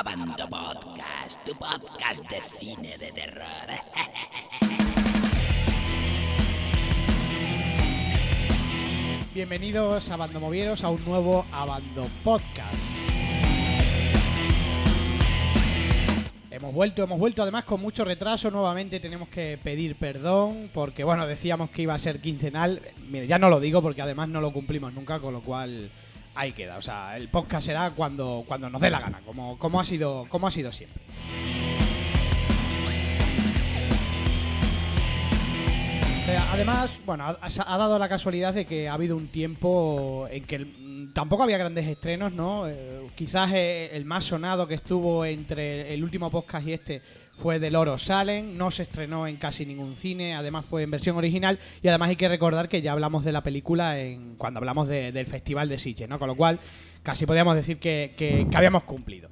Abando Podcast, tu podcast de cine de terror. Bienvenidos a Abandomovieros a un nuevo Abando Podcast. Hemos vuelto, hemos vuelto además con mucho retraso. Nuevamente tenemos que pedir perdón porque, bueno, decíamos que iba a ser quincenal. Mire, ya no lo digo porque además no lo cumplimos nunca, con lo cual ahí queda. O sea, el podcast será cuando, cuando nos dé la gana, como, como, ha sido, como ha sido siempre. Eh, Además, bueno, ha, dado la casualidad de que ha habido un tiempo en que tampoco había grandes estrenos, ¿no? Eh, quizás eh, el más sonado que estuvo entre el último podcast y este fue del Oro Salen, no se estrenó en casi ningún cine, además fue en versión original y además hay que recordar que ya hablamos de la película en, cuando hablamos de- del Festival de Sitges, ¿no? Con lo cual casi podríamos decir que, habíamos cumplido.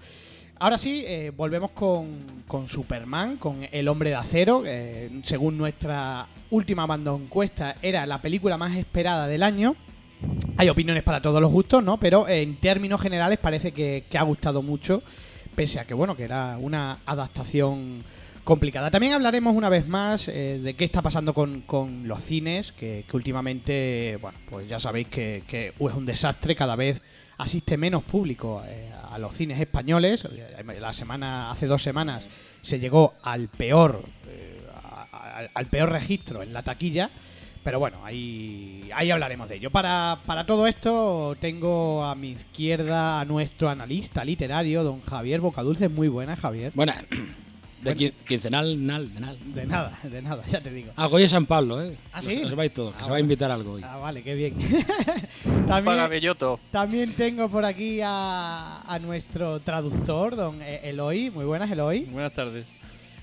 Ahora sí, eh, volvemos con, con Superman, con El Hombre de Acero. eh, según nuestra última banda encuesta, era la película más esperada del año. Hay opiniones para todos los gustos, ¿no? Pero en términos generales parece que, ha gustado mucho, pese a que, bueno, que era una adaptación complicada. También hablaremos una vez más eh, de qué está pasando con, con los cines, que, últimamente, bueno, pues ya sabéis que, es un desastre, cada vez asiste menos público eh, a los cines españoles. Eh, La semana, hace dos semanas se llegó al peor, al peor registro en la taquilla. Pero bueno, ahí, ahí hablaremos de ello. Para, para todo esto tengo a mi izquierda a nuestro analista literario, don Javier Bocadulce. Muy buena, Javier. Bueno, de Bueno. quincenal, nal, de nal. De nada, de nada, ya te digo. Ah, hoy es San Pablo, ¿eh? ¿Ah, sí? Lo sepáis todos, que Ah, se va a bueno. invitar algo hoy. Ah, vale, qué bien. También, también tengo por aquí a, a nuestro traductor, don E- Eloy. Muy buenas, Eloy. Buenas tardes.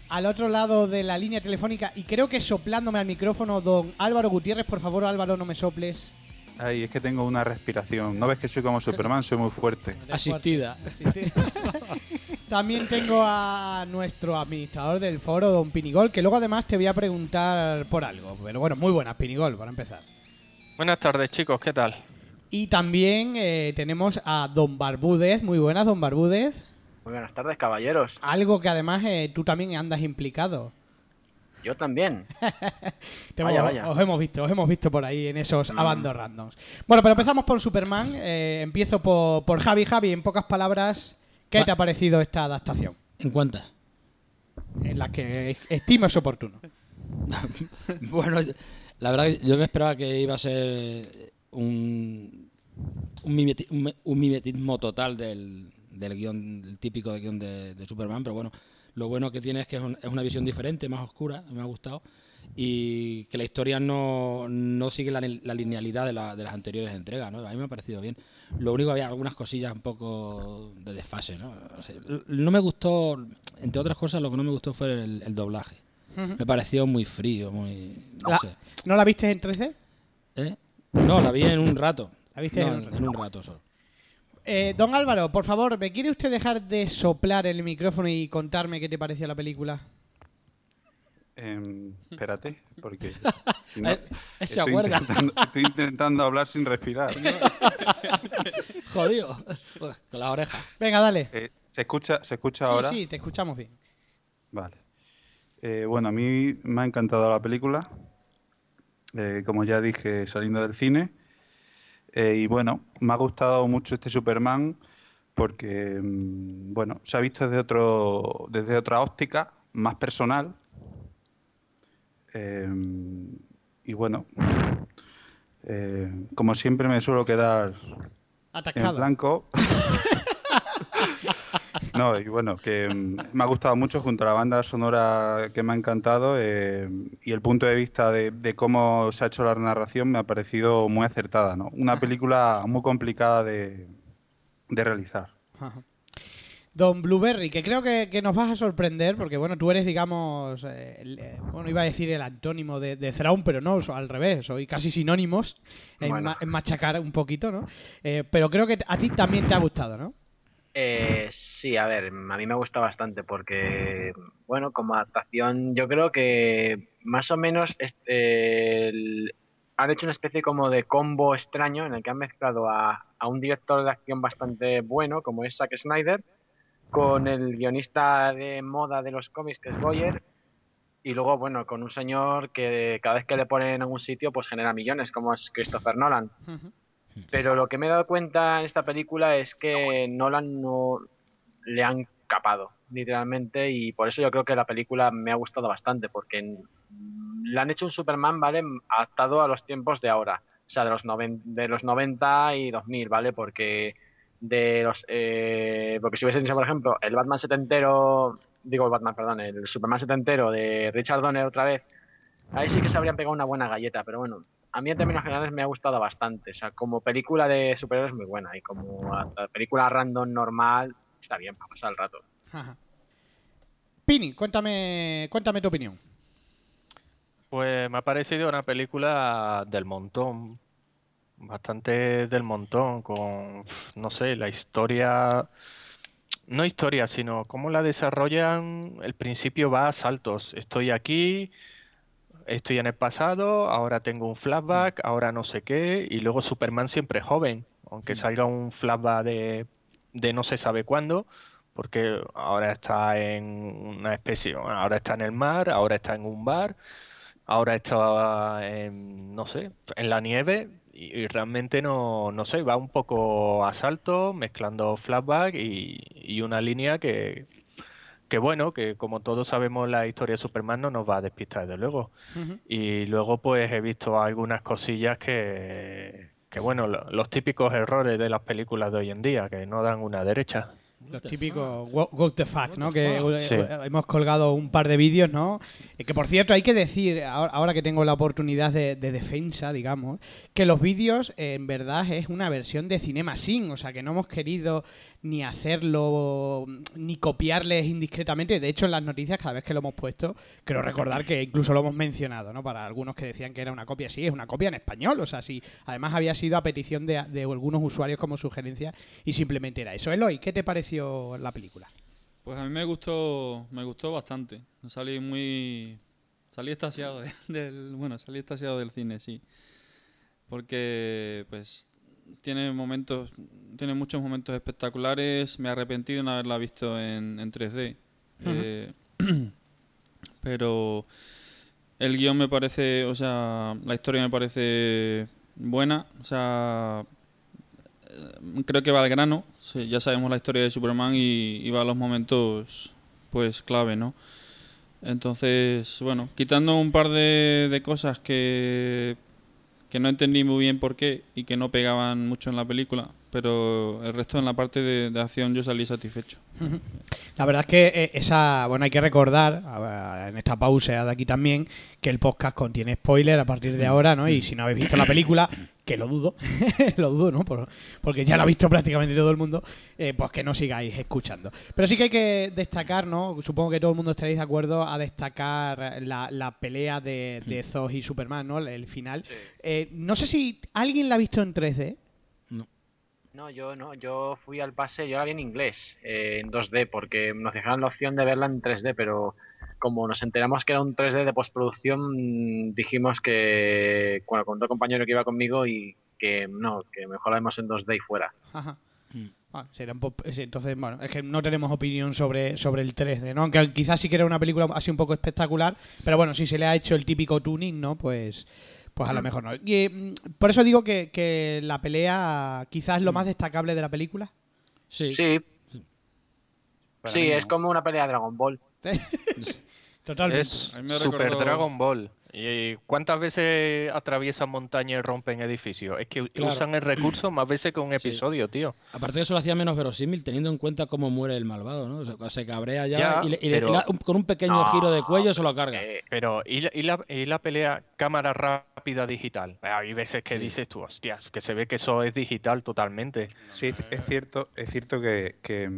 Al otro lado de la línea telefónica, y creo que soplándome al micrófono, don Álvaro Gutiérrez. Por favor, Álvaro, no me soples. Ay, es que tengo una respiración. ¿No ves que soy como Superman? Soy muy fuerte. Asistida. También tengo a nuestro administrador del foro, don Pinigol, que luego además te voy a preguntar por algo. Pero bueno, muy buenas, Pinigol, para empezar. Buenas tardes, chicos, ¿qué tal? Y también eh, tenemos a don Barbúdez. Muy buenas, don Barbúdez. Muy buenas tardes, caballeros. Algo que además eh, tú también andas implicado. Yo también. Te Vaya, hemos- vaya. Os hemos visto, os hemos visto por ahí en esos abandos randoms. Bueno, pero empezamos por Superman. eh, empiezo por, por Javi. Javi, en pocas palabras, ¿qué Va- te ha parecido esta adaptación? ¿En cuántas? En la que estimes oportuno. bueno, la verdad que yo me esperaba que iba a ser un, un, mimeti- un me- un mimetismo total del, del guion, el típico de guion de, de Superman, pero bueno, lo bueno que tiene es que es, un- es una visión diferente, más oscura, me ha gustado, y que la historia no, no sigue la, la linealidad de, la- de las anteriores entregas, ¿no? A mí me ha parecido bien. Lo único había algunas cosillas un poco de desfase, ¿no? O sea, no me gustó, entre otras cosas, lo que no me gustó fue el, el doblaje. Me pareció muy frío, muy... no La- sé. ¿No la viste en 3D? ¿Eh? No, la vi en un rato. La viste No, en un rato solo. Eh, don Álvaro, por favor, ¿me quiere usted dejar de soplar el micrófono y contarme qué te pareció la película? Em, espérate, porque si no, Eh, se estoy, intentando, estoy intentando hablar sin respirar. Jodido. Pues, Con las orejas. Venga, dale. Eh, ¿Se escucha, ¿se escucha Sí, ahora? sí, te escuchamos bien. Vale. Eh, bueno, a mí me ha encantado la película. eh, como ya dije, saliendo del cine. Eh, y bueno, me ha gustado mucho este Superman porque, mm, bueno, se ha visto desde, otro, desde otra óptica, más personal. Eh, y bueno, eh, como siempre me suelo quedar en Atascado. blanco. no, y bueno, que mm, me ha gustado mucho junto a la banda sonora que me ha encantado eh, y el punto de vista de, de cómo se ha hecho la narración me ha parecido muy acertada, ¿no? Una película muy complicada de, de realizar. Ajá. Don Blueberry, que creo que, que nos vas a sorprender, porque bueno, tú eres, digamos, eh, el- eh, bueno, iba a decir el antónimo de, de Thrawn, pero no, al revés, soy casi sinónimos en, Bueno. ma- en machacar un poquito, ¿no? Eh, pero creo que a ti también te ha gustado, ¿no? Eh, sí, a ver, a mí me gusta bastante porque, bueno, como adaptación, yo creo que más o menos este, han hecho una especie como de combo extraño en el que han mezclado a, a un director de acción bastante bueno, como es Zack Snyder, con el guionista de moda de los cómics, que es Goyer, y luego, bueno, con un señor que cada vez que le ponen en algún sitio, pues genera millones, como es Christopher Nolan. Pero lo que me he dado cuenta en esta película es que Nolan no le han capado, literalmente, y por eso yo creo que la película me ha gustado bastante, porque le han hecho un Superman, ¿vale? Adaptado a los tiempos de ahora, o sea, de los, de los 90 y 2000, ¿vale? Porque de los eh, porque si hubiese dicho por ejemplo el Batman setentero digo el Batman perdón el Superman setentero de Richard Donner otra vez ahí sí que se habrían pegado una buena galleta pero bueno a mí en términos generales me ha gustado bastante. O sea como película de superhéroes muy buena. Y como película random normal está bien para pasar el rato. Pini cuéntame cuéntame tu opinión. Pues me ha parecido una película del montón. Bastante del montón, con, no sé, la historia, no historia, sino cómo la desarrollan, el principio va a saltos. Estoy aquí, estoy en el pasado, ahora tengo un flashback, mm. ahora no sé qué, y luego Superman siempre joven, aunque mm. salga un flashback de, de no se sabe cuándo, porque ahora está en una especie, ahora está en el mar, ahora está en un bar, ahora está en, no sé, en la nieve, y, realmente no, no sé, va un poco a salto, mezclando flashback y, una línea que, que bueno, que como todos sabemos la historia de Superman no nos va a despistar desde luego. Y luego pues he visto algunas cosillas que, que bueno, los típicos errores de las películas de hoy en día, que no dan una derecha. Los típicos what, the fuck, ¿no? Que hemos colgado un par de vídeos, ¿no? Eh, que por cierto, hay que decir, ahora que tengo la oportunidad de, defensa, digamos, que los vídeos en verdad es una versión de Cinema Sin, o sea que no hemos querido ni hacerlo, ni copiarles indiscretamente. De hecho, en las noticias, cada vez que lo hemos puesto, quiero recordar que incluso lo hemos mencionado, ¿no? Para algunos que decían que era una copia, sí, es una copia en español, o sea, sí. Además había sido a petición de, de algunos usuarios como sugerencia y simplemente era eso. Eloy, ¿qué te pareció? la película? Pues a mí me gustó, me gustó bastante. Salí muy, salí estasiado del, bueno, salí estasiado del cine, sí, porque pues tiene momentos, tiene muchos momentos espectaculares. Me arrepentí de no haberla visto en, 3D, eh, pero el guion me parece, o sea, la historia me parece buena, o sea, eh, creo que va al grano. ya sabemos la historia de Superman y, va a los momentos pues clave, ¿no? Entonces, bueno, quitando un par de, de cosas que, que no entendí muy bien por qué y que no pegaban mucho en la película, pero el resto en la parte de, acción yo salí satisfecho. La verdad es que eh, esa, bueno, hay que recordar en esta pausa de aquí también que el podcast contiene spoiler a partir de ahora, ¿no? Y si no habéis visto la película, que lo dudo, lo dudo, ¿no? porque ya lo ha visto prácticamente todo el mundo, eh, pues que no sigáis escuchando. Pero sí que hay que destacar, ¿no? Supongo que todo el mundo estaréis de acuerdo a destacar la, pelea de, de Zos y Superman, ¿no? El, final. Eh, no sé si alguien la ha visto en 3D. No, yo no, yo fui al pase, yo la vi en inglés, eh, en 2D, porque nos dejaron la opción de verla en 3D, pero como nos enteramos que era un 3D de postproducción, dijimos que, bueno, con otro compañero que iba conmigo y que no, que mejor la vemos en 2D y fuera. Ajá. Mm. Ah, entonces, bueno, es que no tenemos opinión sobre, sobre el 3D, ¿no? Aunque quizás sí que era una película así un poco espectacular, pero bueno, si se le ha hecho el típico tuning, ¿no? Pues pues a lo mejor no. Y, mm, por eso digo que, la pelea quizás es lo mm. más destacable de la película. Sí. Sí. Sí, es como una pelea de Dragon Ball. Totalmente. Es Super Dragon Ball. ¿Y cuántas veces atraviesan montañas y rompen edificios? Es que usan el recurso más veces que un episodio, tío. Aparte de eso lo hacía menos verosímil, teniendo en cuenta cómo muere el malvado, ¿no? se cabrea ya, y, con un pequeño giro de cuello se lo carga. Eh, pero, ¿y la, ¿y, la, pelea cámara rápida digital? Hay veces que dices tú, hostias, que se ve que eso es digital totalmente. Sí, es cierto, es cierto que, que,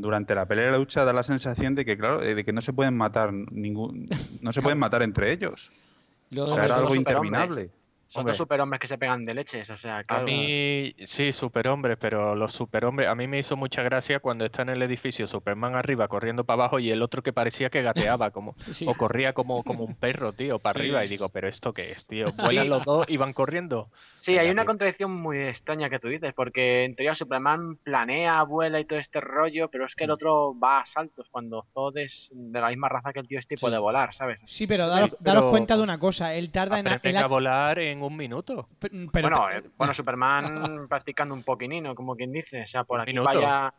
durante la pelea de la lucha da la sensación de que, claro, de que no se pueden matar ningún, no se pueden matar entre ellos. Era algo interminable. Son Hombre. dos superhombres que se pegan de leches, o sea, A claro. mí, sí, superhombres, pero los superhombres, a mí me hizo mucha gracia cuando está en el edificio Superman arriba corriendo para abajo y el otro que parecía que gateaba como, Sí. o corría como, como un perro, tío, para arriba. Y digo, ¿pero esto qué es, tío? ¿Vuelan los dos y van corriendo? Sí, hay una tío. contradicción muy extraña que tú dices, porque en teoría Superman planea, vuela y todo este rollo, pero es que el otro va a saltos cuando Zod es de la misma raza que el tío este y puede volar, ¿sabes? Sí, pero daros, Sí, daros pero- cuenta de una cosa. Él tarda en... Él a ha- volar en un minuto. pe- pero bueno, eh, bueno, Superman practicando un poquinino, como quien dice, o sea, por aquí minuto. vaya...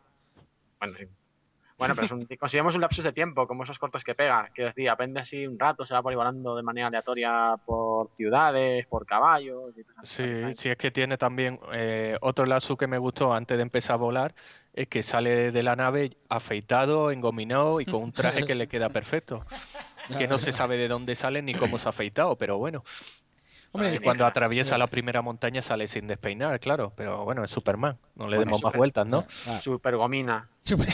Bueno, sí. Bueno, pero es un, consideramos un lapsus de tiempo, como esos cortos que pega. Quiero decir, aprende así un rato, se va por ahí volando de manera aleatoria por ciudades, por caballos. Y cosas Sí, sí, es que tiene también eh, otro lazo que me gustó antes de empezar a volar, es que sale de la nave afeitado, engominado y con un traje que le queda perfecto. Que no se sabe de dónde sale ni cómo se ha afeitado, pero bueno. Hombre, Y cuando atraviesa la primera montaña sale sin despeinar, claro, pero bueno, es Superman, no le Bueno, demos más vueltas, ¿no? Ah, Super gomina. Super-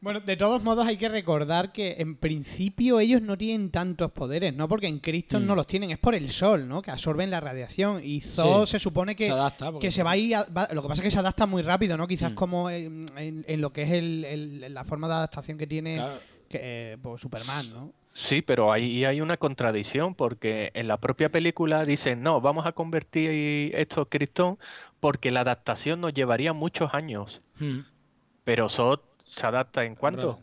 bueno, de todos modos hay que recordar que en principio ellos no tienen tantos poderes, ¿no? Porque en Krypton Mm. no los tienen, es por el sol, ¿no? Que absorben la radiación. Y Zod Sí. se supone que, se adapta. porque- que se va a ir... a- va- lo que pasa es que se adapta muy rápido, ¿no? Quizás Mm. como en, en- en lo que es el- el- la forma de adaptación que tiene Claro. que, eh, pues, Superman, ¿no? Sí, pero ahí hay una contradicción porque en la propia película dicen, no, vamos a convertir esto a Krypton porque la adaptación nos llevaría muchos años. Mm. Pero Zod se adapta en cuánto?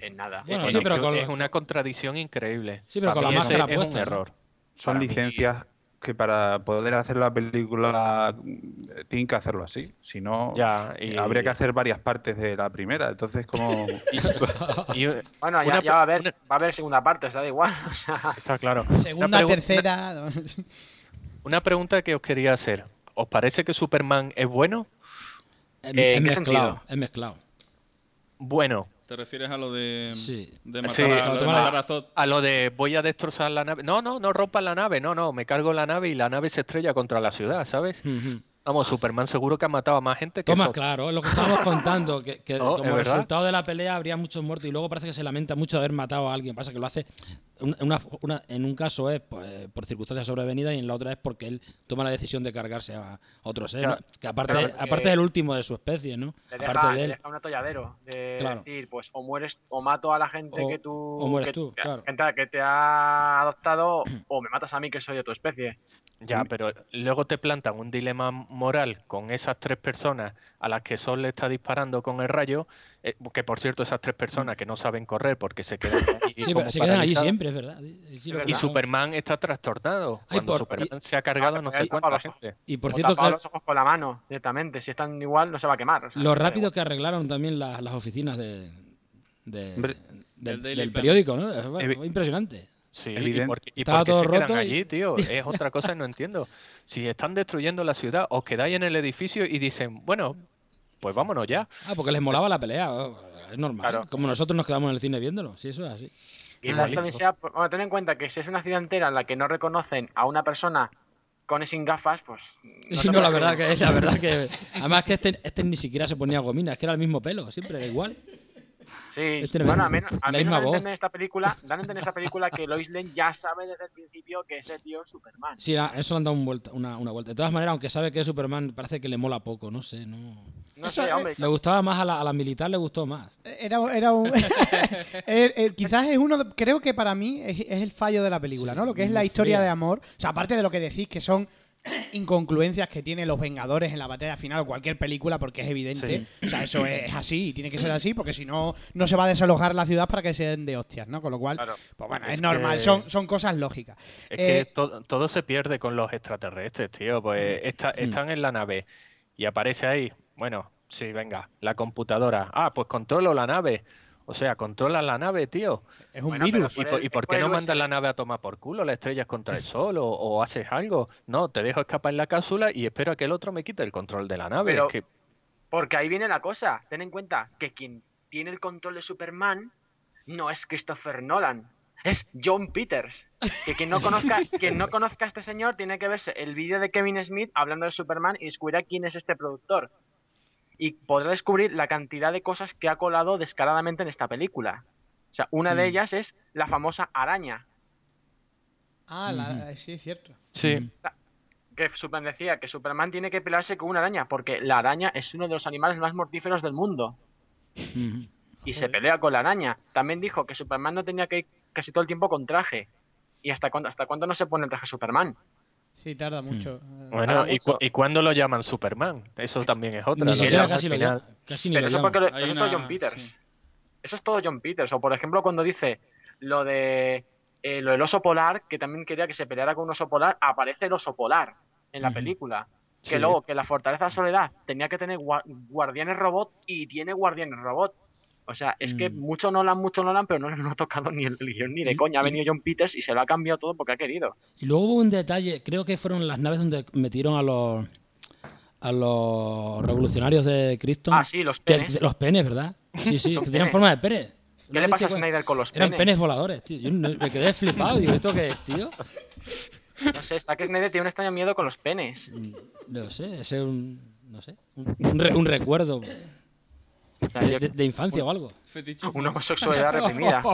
En nada. Bueno, Es sí, pero que con- es una contradicción increíble. Sí, pero Para con la máscara es un puesta, ¿no? error. Son Para mí- licencias que para poder hacer la película eh, tienen que hacerlo así. Si no, Ya, y- habría que hacer varias partes de la primera. Entonces, como y- Bueno, ya, Una ya va a haber, una- va a haber segunda parte, o sea, da igual. o sea, está claro. Segunda, pregu- tercera... Una pregunta que os quería hacer. ¿Os parece que Superman es bueno? Es, Eh, es ¿en qué mezclado, es mezclado. Bueno, ¿Te refieres a lo de, Sí. de Sí, matar, a, cuando lo de matar a Zod? a lo de voy a destrozar la nave. No, no, no rompan la nave. No, no, me cargo la nave y la nave se estrella contra la ciudad, ¿sabes? Ujú. Vamos, Superman seguro que ha matado a más gente que Toma, Zod. claro, es lo que estábamos contando, que, que No, como resultado de la pelea habría muchos muertos y luego parece que se lamenta mucho de haber matado a alguien. Pasa que lo hace, una- una- en un caso es pues, por circunstancias sobrevenidas y en la otra es porque él toma la decisión de cargarse a otro ser, Ya, ¿no? que aparte, pero, aparte eh, del último de su especie, ¿no? te aparte de te él. deja un atolladero de Claro. decir, pues o mueres, o mato a la gente O- que tú... o mueres que, tú, que- claro. gente que te ha adoptado, o me matas a mí que soy de tu especie. Ya, pero luego te plantan un dilema moral con esas tres personas a las que Sol le está disparando con el rayo, eh, que por cierto esas tres personas que no saben correr porque se quedan ahí Sí, como se quedan siempre, es verdad. Sí, Y verdad. Superman está trastornado. Ay, Cuando por- Superman se ha cargado no sé cuánta gente. Y por O cierto, que los ojos con la mano, directamente. Si están igual, no se va a quemar. o sea, lo rápido que arreglaron también la- las oficinas de, de- Hombre, del, del periódico, ¿no? Es- impresionante. Sí, ¿y Evidente. por, qué- y Estaba todo se quedan roto y- allí, tío? Es otra cosa que no entiendo. Si están destruyendo la ciudad, os quedáis en el edificio y dicen, bueno, pues vámonos ya. Ah, porque les molaba la pelea. oh, Es normal. Claro. Como nosotros nos quedamos en el cine viéndolo. Sí, eso es así. Quizás Igualito. también sea, bueno, ten en cuenta que si es una ciudad entera en la que no reconocen a una persona con y sin gafas, pues... Sí, se no, la verdad que la verdad que además que este, este ni siquiera se ponía gomina, es que era el mismo pelo, siempre era igual. Sí, Es tremendo. bueno, dan a voz. entender en esta película, dan a entender en esta película que Lois Lane ya sabe desde el principio que ese tío es Superman. Sí, a- eso le han dado un vuelta, una, una vuelta. De todas maneras, aunque sabe que es Superman, parece que le mola poco, no sé, no. No sé, es- hombre. Le gustaba más a la, a la militar, le gustó más. Era, era un. Eh, eh, quizás es uno. de- creo que para mí es, es el fallo de la película, Sí, ¿no? Lo que es la historia fría. de amor. O sea, aparte de lo que decís, que son incongruencias que tienen los Vengadores en la batalla final o cualquier película, porque es evidente. O sea, eso es así y tiene que ser así, porque si no, no se va a desalojar la ciudad para que sean de hostias, ¿no? Con lo cual, Claro. pues bueno, Es es normal, que- son, son cosas lógicas. Es Eh, que to- todo se pierde con los extraterrestres, tío. Pues está- están en la nave y aparece ahí, bueno, sí, venga, la computadora. Ah, pues controlo la nave. O sea, controla la nave, tío. Es un Bueno, virus. ¿Y el- y por qué no mandas la nave a tomar por culo? ¿La estrellas contra el sol o, o haces algo? No, te dejo escapar en la cápsula y espero a que el otro me quite el control de la nave. Pero- Es que- Porque ahí viene la cosa. Ten en cuenta que quien tiene el control de Superman no es Christopher Nolan. Es John Peters. Que quien no conozca, quien no conozca a este señor tiene que verse el vídeo de Kevin Smith hablando de Superman y descubrirá quién es este productor. Y podrá descubrir la cantidad de cosas que ha colado descaradamente en esta película. O sea, una de Mm. ellas es la famosa araña. Ah, la- sí, es cierto. Sí. Que Superman decía que Superman tiene que pelearse con una araña, porque la araña es uno de los animales más mortíferos del mundo. Y se pelea con la araña. También dijo que Superman no tenía que ir casi todo el tiempo con traje. ¿Y hasta cuándo, hasta cuándo no se pone el traje Superman? Sí, tarda mucho. Mm. Eh, Bueno, ¿y, cu- mucho. ¿y cuándo lo llaman Superman? Eso también es otra. Ni siquiera casi lo. Casi ni Pero lo eso, porque lo- es todo John Peters. sí. Eso es todo John Peters. O por ejemplo cuando dice lo de eh, lo del oso polar, que también quería que se peleara con un oso polar, aparece el oso polar en la película. Que Sí. luego que la Fortaleza de la Soledad tenía que tener gua- guardianes robot y tiene guardianes robot. O sea, es que Mm. mucho Nolan, mucho Nolan, pero no, no ha tocado ni el guion ni de coña. Ha venido John Peters y se lo ha cambiado todo porque ha querido. Y luego hubo un detalle, creo que fueron las naves donde metieron a los a los revolucionarios de Cristo. Ah, sí, los Que- penes. los penes, ¿verdad? Sí, sí, que tenían penes. forma de pene. ¿Qué le pasa a Snyder con los Eran penes? penes voladores, tío. Yo me quedé flipado. Digo, ¿esto qué es, tío? No sé, Zack Snyder tiene un extraño miedo con los penes. Mm, No sé, ese es un. No sé. Un, un re- un recuerdo O sea, de, yo- de- de infancia o algo. Fetiche. una homosexualidad reprimida.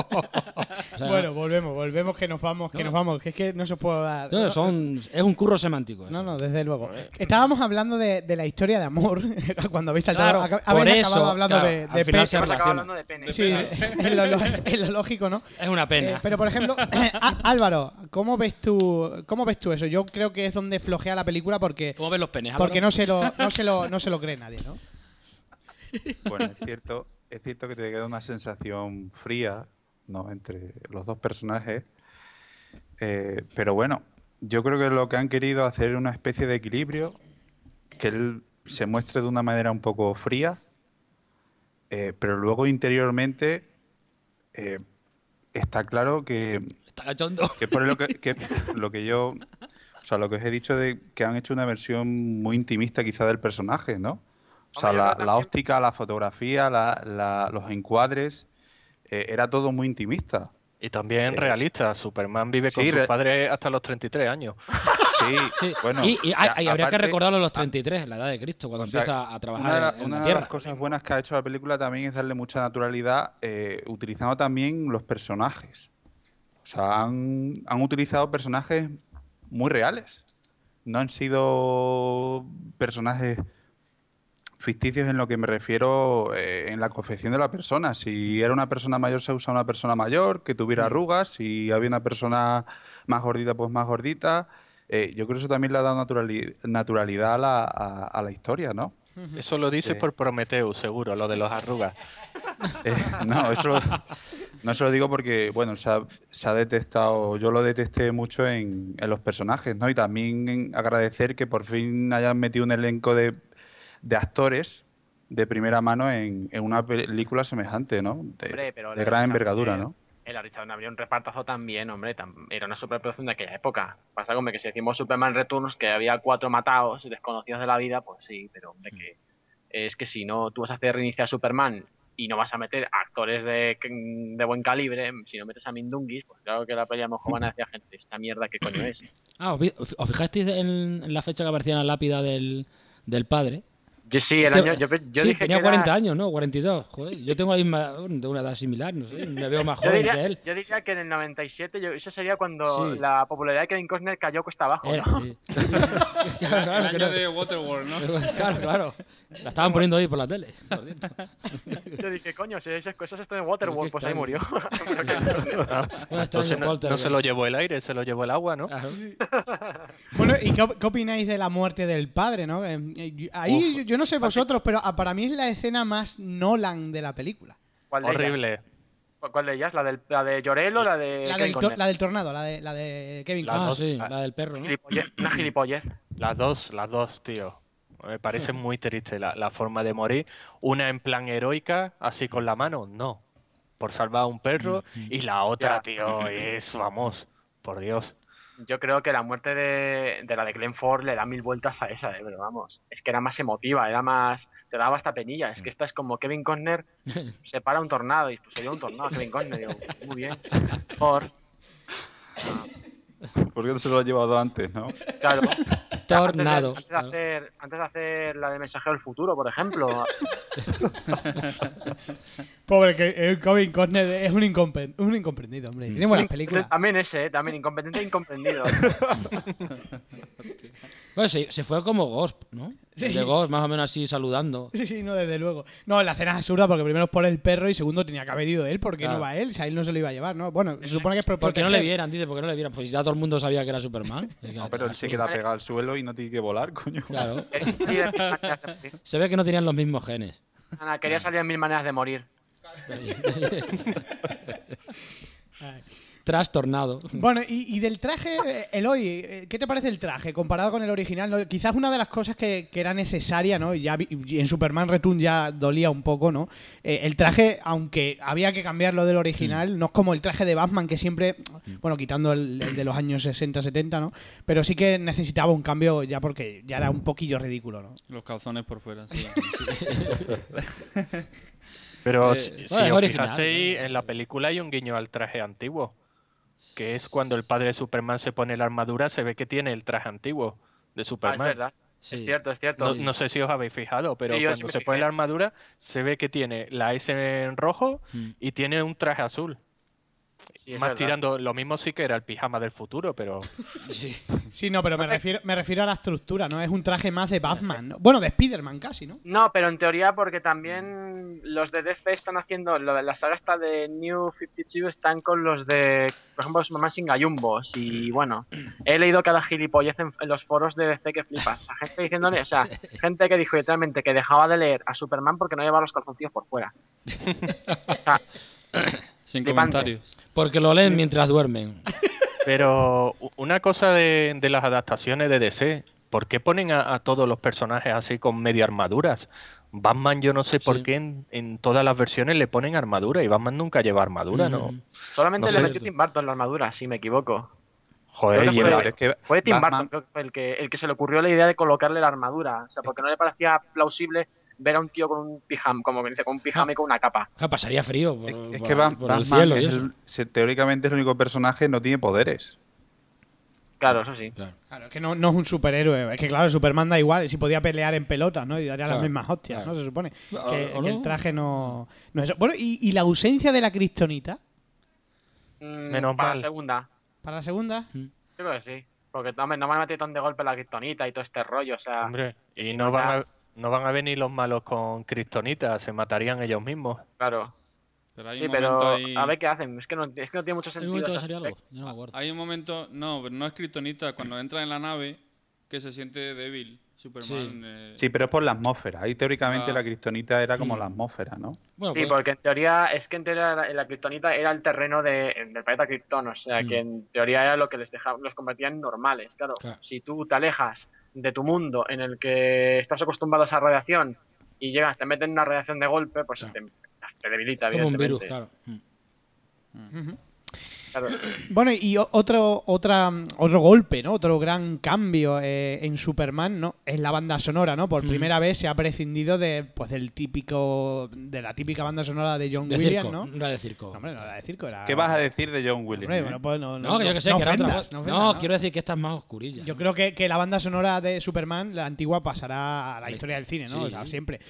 O sea, Bueno, volvemos, volvemos, que nos vamos, que nos vamos, que es que no se puede dar. no, son, es un curro semántico. eso. No, no, desde luego. Estábamos hablando de, de la historia de amor, cuando habéis saltado, Claro, habéis eso, acabado hablando claro, de, al de final pe- se Hemos acabado relaciona. hablando de penes. Sí, es lo, es lo lógico, ¿no? Es una pena. Eh, pero por ejemplo, Á- Álvaro, ¿cómo ves tú cómo ves tú eso? Yo creo que es donde flojea la película porque ¿Cómo ves los penes? Álvaro? porque no se lo no se lo no se lo cree nadie, ¿no? Bueno, es cierto, es cierto que te queda una sensación fría, ¿no? Entre los dos personajes. Eh, pero bueno, yo creo que lo que han querido hacer es una especie de equilibrio, que él se muestre de una manera un poco fría, eh, pero luego interiormente eh, está claro que Está cachondo. que por lo que, que lo que yo o sea lo que os he dicho de que han hecho una versión muy intimista quizá del personaje no o sea Hombre, la, óptica la fotografía la- la- los encuadres eh, era todo muy intimista Y también Eh, realista. Superman vive con sí, sus re- padres hasta los 33 años. sí, Sí, bueno y, habría que recordarlo a los 33, la edad de Cristo, cuando o sea, empieza a una trabajar de, la- en, una de tierra. las cosas buenas que ha hecho la película también es darle mucha naturalidad eh, utilizando también los personajes. O sea, han, han utilizado personajes muy reales. No han sido personajes ficticios en lo que me refiero eh, en la confección de la persona. Si era una persona mayor, se usa una persona mayor que tuviera arrugas. Si había una persona más gordita, pues más gordita. Eh, yo creo que eso también le ha dado naturali- naturalidad a la, a- a la historia, ¿no? Eso lo dices Eh. por Prometheus, seguro, lo de los arrugas. Eh, no, eso no se lo digo porque, bueno, se ha, se ha detectado, yo lo detesté mucho en, en los personajes, ¿no? Y también en agradecer que por fin hayan metido un elenco de, de actores de primera mano en, en una película semejante, ¿no? De, Hombre, pero de la gran envergadura, ¿no? El Richard Donner habría un repartazo también, hombre. tam- era una superproducción de aquella época. Pasa como que si decimos Superman Returns, que había cuatro matados y desconocidos de la vida, pues sí, pero hombre, que es que si no, tú vas a hacer reiniciar Superman y no vas a meter actores de, de buen calibre, si no metes a Mindungis, pues claro que la peli a lo mejor van a decir a gente, esta mierda, ¿qué coño es? Ah, ¿os, fijasteis en, en la fecha que aparecía en la lápida del, del padre? Yo sí, el Que- año, yo, pe- yo sí, dije tenía que era- 40 años, ¿no? 42. Joder, yo tengo la misma, de una edad similar, no sé, me veo más Yo joven diría, que él. yo diría que en el 97, yo, eso sería cuando Sí. la popularidad de Kevin Costner cayó cuesta abajo, Era, ¿no? sí. claro, claro, El año no- de Waterworld, ¿no? claro, claro. La estaban poniendo ahí por la tele. Yo dije, coño, si esas cosas están en Waterworld, pues ahí murió. Entonces no, se lo llevó el aire, se lo llevó el agua, ¿no? Claro. Bueno, ¿y qué, op- qué opináis de la muerte del padre, no? Eh, eh, yo- Ahí yo- no sé vosotros, pero ah, para mí es la escena más Nolan de la película. ¿Cuál de ellas? Horrible. ¿Cuál- ¿Cuál de ellas? ¿La, del, la de Llorel o la de La del, la del tornado, la de, la de Kevin La Ah, Costner. dos- sí, la del perro, ¿no? Gilipollez- una gilipollez. Las dos, las dos, tío. Me parece muy triste la, la forma de morir. Una en plan heroica, así con la mano, no. Por salvar a un perro. Y la otra, Ya. tío, es, vamos, por Dios. Yo creo que la muerte de, de la de Glenn Ford le da mil vueltas a esa, eh, pero vamos. Es que era más emotiva, era más. Te daba hasta penilla. Es que esta es como Kevin Costner se para un tornado y pues se dio un tornado Kevin Costner. Digo, muy bien. Ford, ¿Por qué no se lo ha llevado antes, no? claro. Tornado. Antes de, antes, de hacer, antes de hacer la de Mensajero del Futuro, por ejemplo. Pobre, que eh, Kevin Costner es un, un incomprendido, hombre. Tiene buenas películas. También ese, ¿eh? también incompetente e incomprendido. Bueno, se, se fue como Ghost, ¿no? Sí. De Ghost, más o menos así saludando. Sí, sí, no, desde luego. No, la cena es absurda porque primero es por el perro y segundo tenía que haber ido él porque Claro. no va él. Si a él no se lo iba a llevar, ¿no? Bueno, se supone que es por ¿Por qué no le vieran? Dice, ¿por qué no le vieran? Pues ya todo el mundo sabía que era Superman. Es que- No, pero él se queda pegado al suelo y no tiene que volar, coño. Claro. Se ve que no tenían los mismos genes. Ana, quería salir en mil maneras de morir. Trastornado. Bueno, y, y del traje, eh, Eloy, eh, ¿qué te parece el traje comparado con el original? ¿no? Quizás una de las cosas que, que era necesaria, ¿no? Ya vi- en Superman Return ya dolía un poco, ¿no? Eh, el traje, aunque había que cambiarlo del original, no es como el traje de Batman que siempre, bueno, quitando el, el de los años 60-70, ¿no? Pero sí que necesitaba un cambio ya porque ya era un poquillo ridículo, ¿no? Los calzones por fuera, sí. Pero Eh, si, bueno, si es os original, fijasteis, ¿no? en la película hay un guiño al traje antiguo. Que es cuando el padre de Superman se pone la armadura, se ve que tiene el traje antiguo de Ah, es Superman. verdad. Sí. Es cierto, es cierto. No, no sé si os habéis fijado, pero Sí, yo sí cuando se pone la armadura, se ve que tiene la S en rojo Mm. y tiene un traje azul. Sí, es Más verdad. tirando, lo mismo sí que era el pijama del futuro, pero Sí. Sí, no, pero me refiero, me refiero a la estructura, ¿no? Es un traje más de Batman, ¿no? Bueno, de Spider-Man casi, ¿no? No, pero en teoría porque también los de DC están haciendo, lo de la saga esta de New 52 están con los de, por ejemplo, Superman sin gallumbos y bueno, he leído cada gilipollez en, en los foros de DC que flipas, a gente diciéndole, o sea, gente que dijo literalmente que dejaba de leer a Superman porque no llevaba los calzoncillos por fuera. O sea, Sin Flipante. comentarios. Porque lo leen mientras duermen. Pero una cosa de, de las adaptaciones de DC, ¿por qué ponen a, a todos los personajes así con medio armaduras? Batman yo no sé por qué en, en todas las versiones le ponen armadura y Batman nunca lleva armadura, ¿no? Mm. solamente No le metió Tim Burton la armadura, si me equivoco. Joder, en fue- la- Pero es que Fue Tim Batman- Burton creo que fue el que, el que se le ocurrió la idea de colocarle la armadura. O sea, porque no le parecía plausible ver a un tío con un pijama, como que dice, con un pijama y con una capa. Ja, pasaría frío por, Es, es por- que Ba- por el y es el- teóricamente es el único personaje que no tiene poderes. Claro, eso sí. Claro. Claro, es que no, no es un superhéroe. Es que claro, Superman da igual. Si podía pelear en pelotas, ¿no? Y daría Claro, las mismas hostias, claro. ¿no? Se supone. Que, o que no. el traje no, no es eso. Bueno, y, y la ausencia de la kriptonita Mm, Menos para mal. la segunda. para la segunda. Yo creo que sí. Porque hombre, no me han metido tan de golpe la criptonita y todo este rollo. O sea, Hombre, y no van, a, no van a venir los malos con Kryptonita, se matarían ellos mismos. claro. Pero hay Sí, un pero momento ahí... a ver qué hacen. Es que no, es que no tiene mucho ¿Hay sentido. un ese salía algo? Yo no me. Hay un momento... No, pero no es kriptonita. Cuando entra en la nave, que se siente débil. Superman... Sí. eh, Sí, pero es por la atmósfera. Ahí teóricamente Ah. la kriptonita era como Mm. la atmósfera, ¿no? Bueno, Sí, pues- porque en teoría, es que en teoría la, la kriptonita era el terreno de, del planeta Krypton, o sea, Mm. que en teoría era lo que les dejaba, los convertía en normales. Claro, Claro. si tú te alejas de tu mundo en el que estás acostumbrado a esa radiación y llegas, te meten una radiación de golpe, pues Claro. te, te debilita, como un virus, claro. Mm. Claro. Bueno, y otro, otra, otro golpe, ¿no? Otro gran cambio eh, en Superman, ¿no? Es la banda sonora, ¿no? Por Mm. primera vez se ha prescindido de, pues, del típico, de la típica banda sonora de John De Williams, circo, ¿no? no era de circo. No, hombre, no era de circo, era... ¿Qué vas a decir de John Williams? Hombre, bueno, pues no, No, que yo que sé, que era otra ofendas, cosa. no No, ofendas, ¿no? quiero decir que esta es más oscurilla. Yo creo que, que la banda sonora de Superman, la antigua, pasará a la historia del cine, ¿no? Sí. O sea, siempre.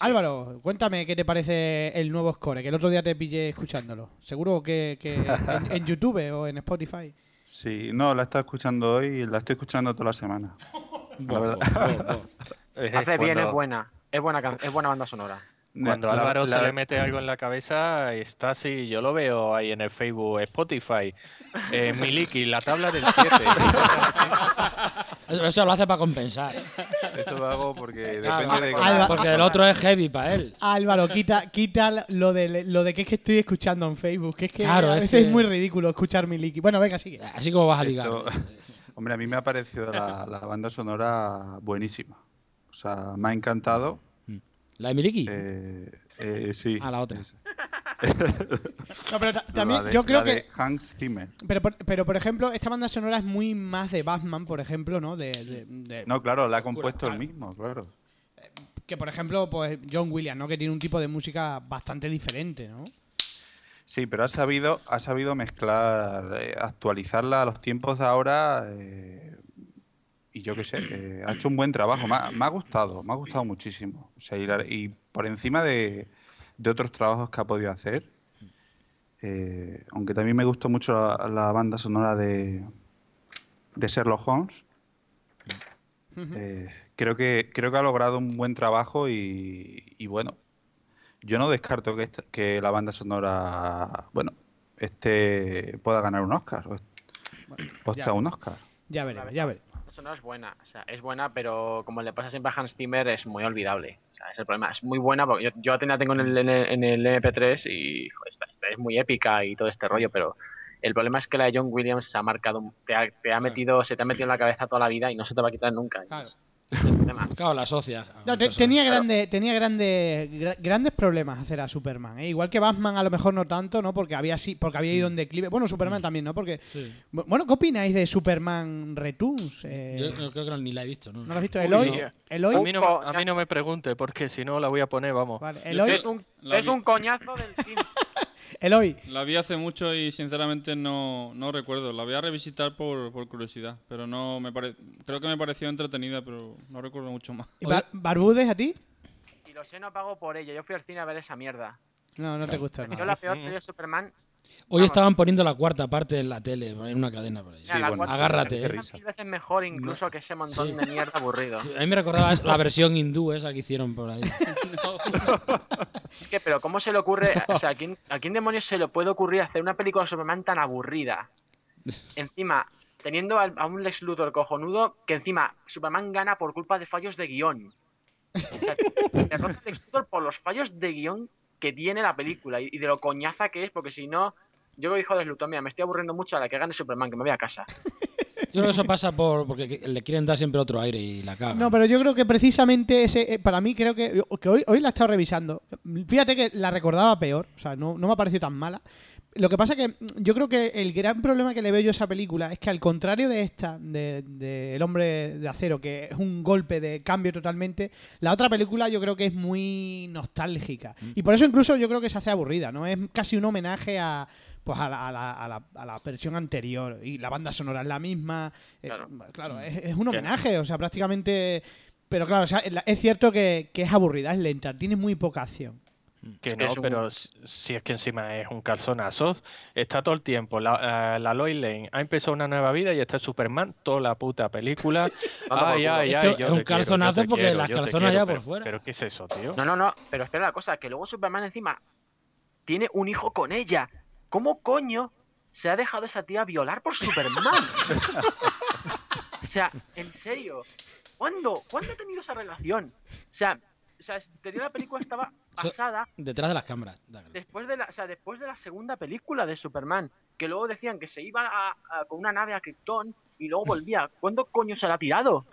Álvaro, cuéntame qué te parece el nuevo score, que el otro día te pillé escuchándolo. Seguro que, que en, en YouTube o en Spotify. Sí, no, la he estado escuchando hoy y la estoy escuchando toda la semana. La verdad. Hace bien, es buena. Es buena, can- es buena banda sonora. Cuando La- Álvaro la- se le mete algo en la cabeza, está así, yo lo veo ahí en el Facebook, Spotify, eh, Miliki, la tabla del 7. Eso, eso lo hace para compensar. Eso lo hago porque Claro, depende de... Alba- porque el otro es heavy para él. Álvaro, quita, quita lo de, lo de que es que estoy escuchando en Facebook, que es que Claro, a es veces es que- muy ridículo escuchar mi liqui. Bueno, venga, sigue. Así como vas a ligar. Esto- Hombre, a mí me ha parecido la, la banda sonora buenísima. O sea, me ha encantado. ¿La de Miliki? Eh, eh, sí. Ah, la otra. No, pero también de- yo creo la de que... Hans Zimmer. Pero por, pero, por ejemplo, esta banda sonora es muy más de Batman, por ejemplo, ¿no? De, de- de- No, claro, la ha compuesto claro. él mismo, claro. que, por ejemplo, pues John Williams, ¿no? Que tiene un tipo de música bastante diferente, ¿no? Sí, pero ha sabido, ha sabido mezclar, eh, actualizarla a los tiempos de ahora. eh, y yo qué sé, eh, ha hecho un buen trabajo. Me ha, me ha gustado, me ha gustado muchísimo. O sea, y, la- y por encima de, de otros trabajos que ha podido hacer. Eh, aunque también me gustó mucho la, la banda sonora de, de Sherlock Holmes. Eh, creo, que, creo que ha logrado un buen trabajo y, y bueno, yo no descarto que, esta- que la banda sonora, bueno, este pueda ganar un Oscar o, o ya. está un Oscar. Ya veremos, ya veremos. No es buena, o sea, es buena, pero como le pasa siempre a Hans Zimmer, es muy olvidable. O sea, es el problema. Es muy buena, porque yo, yo la tengo en el, en el, en el MP3 y joder, esta- esta es muy épica y todo este rollo, pero el problema es que la de John Williams se ha marcado, te ha, te ha metido, se te ha metido en la cabeza toda la vida y no se te va a quitar nunca. Claro. Es. Claro, la asocia. No, te- tenía Claro. grandes tenía grandes gra- grandes problemas hacer a Superman ¿eh? igual que Batman a lo mejor no tanto no porque había sí porque había ido en declive bueno Superman también no porque Sí. bueno qué opináis de Superman Returns Eh, Yo creo que no- ni la he visto. ¿no? no lo has visto Uy, Eloy no. Eloy A mí, no, a mí no me pregunte, porque si no la voy a poner, vamos. vale Es un, La es un coñazo del cine. Eloy La vi hace mucho y sinceramente no, no recuerdo. La voy a revisitar por, por curiosidad, pero no me pare... creo que me pareció entretenida, pero no recuerdo mucho más. ¿Y Bar- Barbudes a ti Y lo sé, no pago por ello. Yo fui al cine a ver esa mierda. no no te gusta Yo nada. la peor serie de Superman. Hoy Vamos. estaban poniendo la cuarta parte en la tele, en una cadena por ahí. Sí, bueno, cuarta- Agárrate, qué eh. mil veces mejor incluso que ese montón de mierda aburrido. A mí me recordaba la versión hindú esa que hicieron por ahí. Es que, pero ¿cómo se le ocurre? O sea, ¿a quién, ¿a quién demonios se le puede ocurrir hacer una película de Superman tan aburrida? Encima, teniendo al- a, un Lex Luthor cojonudo, que encima Superman gana por culpa de fallos de guion. O sea, derrota a Lex Luthor por los fallos de guion que tiene la película y, y de lo coñaza que es, porque si no, yo dijo de Luthor, mira, me estoy aburriendo mucho a la que gane Superman, que me voy a casa. Yo creo que eso pasa por porque que- le quieren dar siempre otro aire y la cagan. No, pero yo creo que precisamente ese, eh, para mí creo que, que hoy, hoy la he estado revisando. Fíjate que la recordaba peor, o sea, no, no me ha parecido tan mala. Lo que pasa que mm, yo creo que el gran problema que le veo yo a esa película es que al contrario de esta, de, de El hombre de acero, que es un golpe de cambio totalmente, la otra película yo creo que es muy nostálgica. Y por eso incluso yo creo que se hace aburrida, ¿no? Es casi un homenaje a pues a la, a la- a la- a la versión anterior. Y la banda sonora es la misma. Eh, Claro. es, es un homenaje, o sea, prácticamente... Pero claro, o sea, es cierto que, que es aburrida, es lenta, tiene muy poca acción. Que no, un- pero si- si es que encima es un calzonazo, está todo el tiempo. La, eh, la Lois Lane ha empezado una nueva vida y está Superman toda la puta película. Ay, ay, Es ay, es un calzonazo porque quiero, las calzonas quiero, ya por fuera. Pero ¿qué es eso, tío? No, no, no, pero espera la cosa, que luego Superman encima tiene un hijo con ella. ¿Cómo coño se ha dejado esa tía violar por Superman? o sea, en serio, ¿cuándo? ¿Cuándo ha tenido esa relación? O sea, o sea, te digo, la película estaba Basada Detrás de las cámaras. después de la, o sea, después de la segunda película de Superman, que luego decían que se iba a- a- con una nave a Krypton y luego volvía. ¿Cuándo coño se la ha tirado?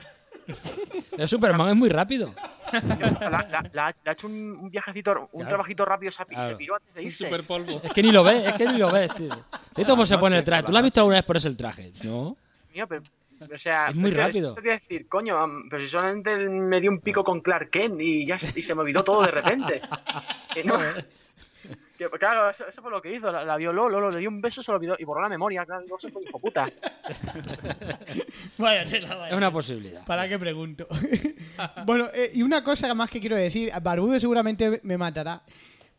El Superman es muy rápido. La, la- la ha- le ha hecho un, un viajecito, un Claro. trabajito rápido se ha- y Claro. se piró antes de irse. super polvo. Es que ni lo ves, es que ni lo ves, tío. ¿Viste cómo se pone el traje? ¿Tú lo has visto alguna vez por ese el traje? No. Mío, pero, o sea, Es muy pero rápido. quiere decir, coño, pero si solamente me dio un pico con Clark Kent y ya se- y se me olvidó todo de repente. Que no- que, claro, eso, eso fue lo que hizo. La, la violó, Lolo, le dio un beso, se lo olvidó y borró la memoria. Claro, no se fue hijo puta. Vaya tela, vaya Es una posibilidad. ¿Para qué pregunto? bueno, eh, y una cosa más que quiero decir, Barbudo seguramente me matará,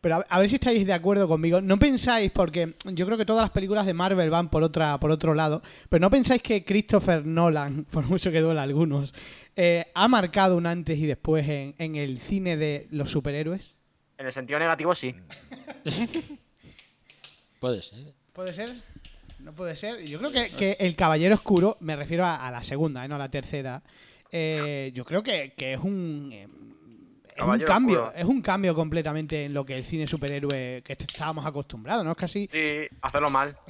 pero a, a ver si estáis de acuerdo conmigo. No pensáis, porque yo creo que todas las películas de Marvel van por otra, por otro lado, pero no pensáis que Christopher Nolan, por mucho que duela a algunos, eh, ha marcado un antes y después en, en el cine de los superhéroes. En el sentido negativo, sí. Puede ser. ¿Puede ser? No puede ser. Yo creo que, que El Caballero Oscuro, me refiero a, a la segunda, eh, no a la tercera. eh, yo creo que, que es un. Es un cambio, Oscuro. es un cambio completamente en lo que el cine superhéroe que estábamos acostumbrados, ¿no? Es casi. Sí, hacerlo mal.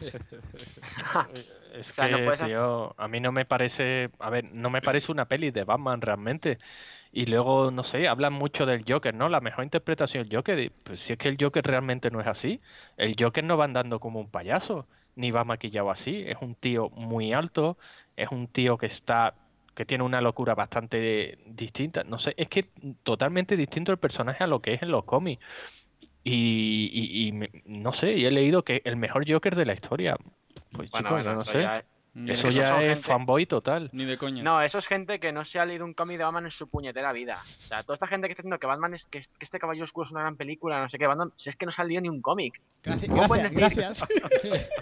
Es O sea, que, no puedes hacer- tío, a mí no me parece, a ver, no me parece una peli de Batman realmente. Y luego, no sé, hablan mucho del Joker, ¿no? La mejor interpretación del Joker, pues si es que el Joker realmente no es así. El Joker no va andando como un payaso, ni va maquillado así. Es un tío muy alto, es un tío que está, que tiene una locura bastante distinta. No sé, es que totalmente distinto el personaje a lo que es en los cómics. Y, y- y no sé, y he leído que el mejor Joker de la historia. Pues Bueno, chicos, bueno, no sé. ya Eso ya es gente- fanboy total. Ni de coña. No, eso es gente que no se ha leído un cómic de Batman en su puñetera vida. O sea, toda esta gente que está diciendo que Batman es que, que este Caballero Oscuro es una gran película, no sé qué, Batman, si es que no se ha leído ni un cómic. Gracias, ¿Cómo gracias, pueden decir- gracias.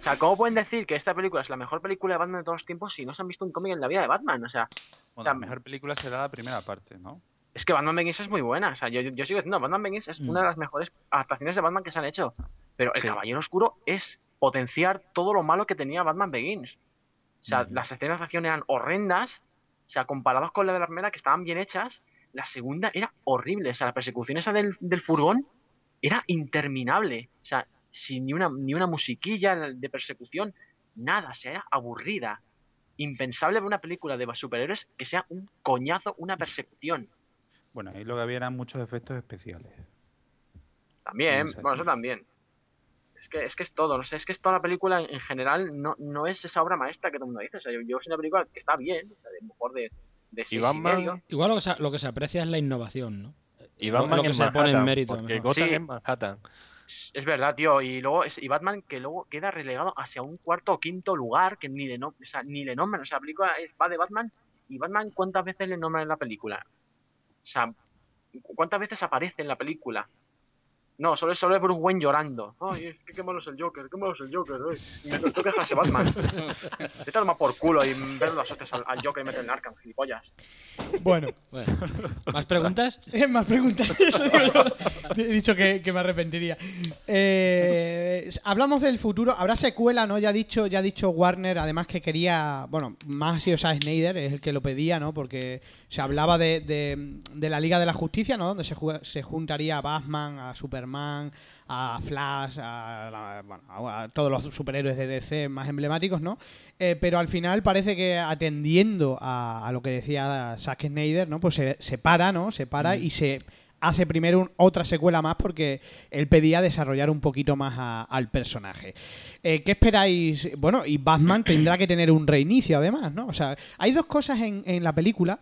O sea, ¿cómo pueden decir que esta película es la mejor película de Batman de todos los tiempos si no se han visto un cómic en la vida de Batman? O sea, Bueno, la mejor película será la primera parte, ¿no? es que Batman Begins es muy buena. O sea, yo, yo, yo sigo diciendo, Batman Begins es una de las mejores adaptaciones de Batman que se han hecho. Pero El Sí. Caballero Oscuro es potenciar todo lo malo que tenía Batman Begins. O sea, las escenas de acción eran horrendas. O sea, comparadas con la de la primera, que estaban bien hechas, la segunda era horrible. O sea, la persecución esa del, del furgón era interminable. O sea, sin ni una, ni una musiquilla de persecución, nada. O sea, era aburrida. Impensable ver una película de superhéroes que sea un coñazo, una persecución. Bueno, ahí lo que había eran muchos efectos especiales. También, bueno, eso también. Es que, es que es todo, no sé, es que es toda la película en general no, no es esa obra maestra que todo el mundo dice. O sea, yo, yo es una película que está bien, o sea, de mejor de, de seis y Batman- medio. Igual lo que, se, lo que se aprecia es la innovación, ¿no? Y Lo- Batman lo que en se pone en Manhattan, mérito. Porque mejor. Gotham Sí. en Manhattan. Es verdad, tío, y luego es, y Batman que luego queda relegado hacia un cuarto o quinto lugar que ni le, no, o sea, ni le nombran. O sea, la película es- va de Batman y Batman cuántas veces le nombran en la película. O sea, ¿cu- ¿cuántas veces aparece en la película? No, solo es, solo es Bruce Wayne llorando. Ay, es que qué malo es el Joker, qué malo es el Joker, eh. Y mientras tú quejas de Batman. Te tomas por culo y ver las hostias al, al Joker y meter en Arkham, gilipollas. Bueno, Bueno, ¿Más preguntas? Eh, más preguntas. Eso digo yo. He dicho que, que me arrepentiría. Eh, hablamos del futuro. Habrá secuela, ¿no? Ya ha dicho, ya ha dicho Warner, además que quería. Bueno, más ha sido Zack Snyder, es el que lo pedía, ¿no? Porque se hablaba de, de- de la Liga de la Justicia, ¿no? Donde se, se juntaría a Batman, a Superman, a Flash, a, la- bueno, a- todos los superhéroes de DC más emblemáticos, ¿no? Eh, pero al final parece que atendiendo a, a lo que decía Zack Snyder, ¿no? Pues se, se para, ¿no? Se para y se hace primero un- otra secuela más porque él pedía desarrollar un poquito más a- al personaje. Eh, ¿Qué esperáis? Bueno, y Batman tendrá que tener un reinicio además, ¿no? O sea, hay dos cosas en, en la película.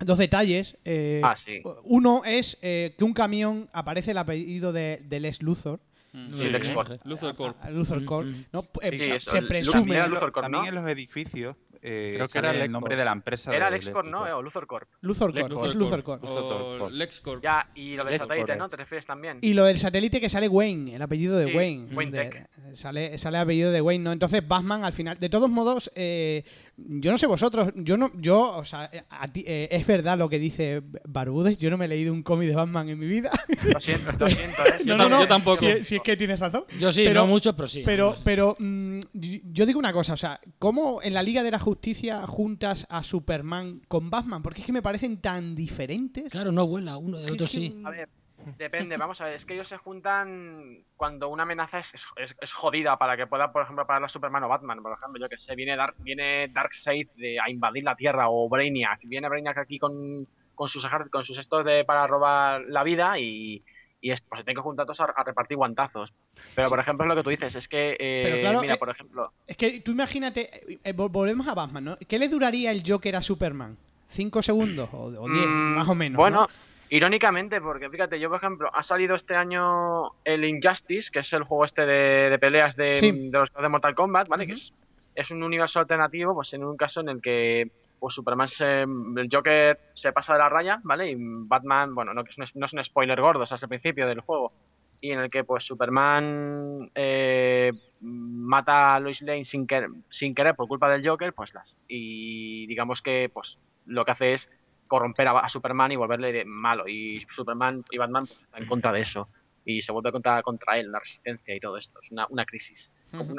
Dos detalles. eh, Ah, sí. Uno es eh, que un camión aparece el apellido de, de Les Luthor. Mm. Sí, Lex Luthor. Luthor Corp. Luthor Mm, Corp, mm. ¿no? Eh, Sí, eso, se presume. También en los edificios eh, Creo que era el nombre de la empresa. Era de- LexCorp, ¿no? O Luthor Corp. Luthor Corp, Luthor es Luthor Corp. O LexCorp. Ya, y lo del satélite. ¿no? ¿Te refieres también? Y lo del satélite que sale Wayne, el apellido de Sí, Wayne. Wayne de- Tech. sale, sale el apellido de Wayne, ¿no? Entonces Batman al final. De todos modos, eh, yo no sé vosotros, yo no, yo, o sea, eh, a ti- eh, es verdad lo que dice Barbudes, yo no me he leído un cómic de Batman en mi vida. Lo siento, lo siento, ¿eh? Yo tam- yo tampoco. Si, si es que tienes razón. Yo sí, Pero- no mucho, pero sí. Pero, pero mm, yo digo una cosa, o sea, ¿cómo en la Liga de la Justicia juntas a Superman con Batman? Porque es que me parecen tan diferentes. Claro, no vuela uno de otro sí. A ver, depende, vamos a ver, es que ellos se juntan cuando una amenaza es, es, es jodida para que pueda, por ejemplo, parar a Superman o Batman, por ejemplo, yo que sé, viene, Dark, viene Darkseid de, a invadir la Tierra o Brainiac, viene Brainiac aquí con, con sus con sus estos de para robar la vida y, y es- pues se tienen que juntar todos a, a repartir guantazos. Pero, por ejemplo, es lo que tú dices, es que, eh, Pero claro, mira, eh, por ejemplo, Es que tú imagínate, eh, vol- volvemos a Batman, ¿no? ¿Qué le duraría el Joker a Superman? ¿Cinco segundos o, o diez, Mm, más o menos? Bueno, ¿no? irónicamente, porque fíjate, yo por ejemplo, ha salido este año el Injustice, que es el juego este de, de peleas de, Sí. de los de Mortal Kombat, ¿vale? Que es, es un universo alternativo, pues en un caso en el que pues Superman se, el Joker se pasa de la raya, ¿vale? Y Batman, bueno, no, que es un- no es un spoiler gordo, o sea, es el principio del juego. Y en el que pues Superman eh, mata a Lois Lane sin, querer, sin querer por culpa del Joker, pues las. Y digamos que pues lo que hace es corromper a, a Superman y volverle de malo. Y Superman y Batman pues, están en contra de eso. Y se vuelve contra, contra él, la resistencia y todo esto. Es una, una crisis.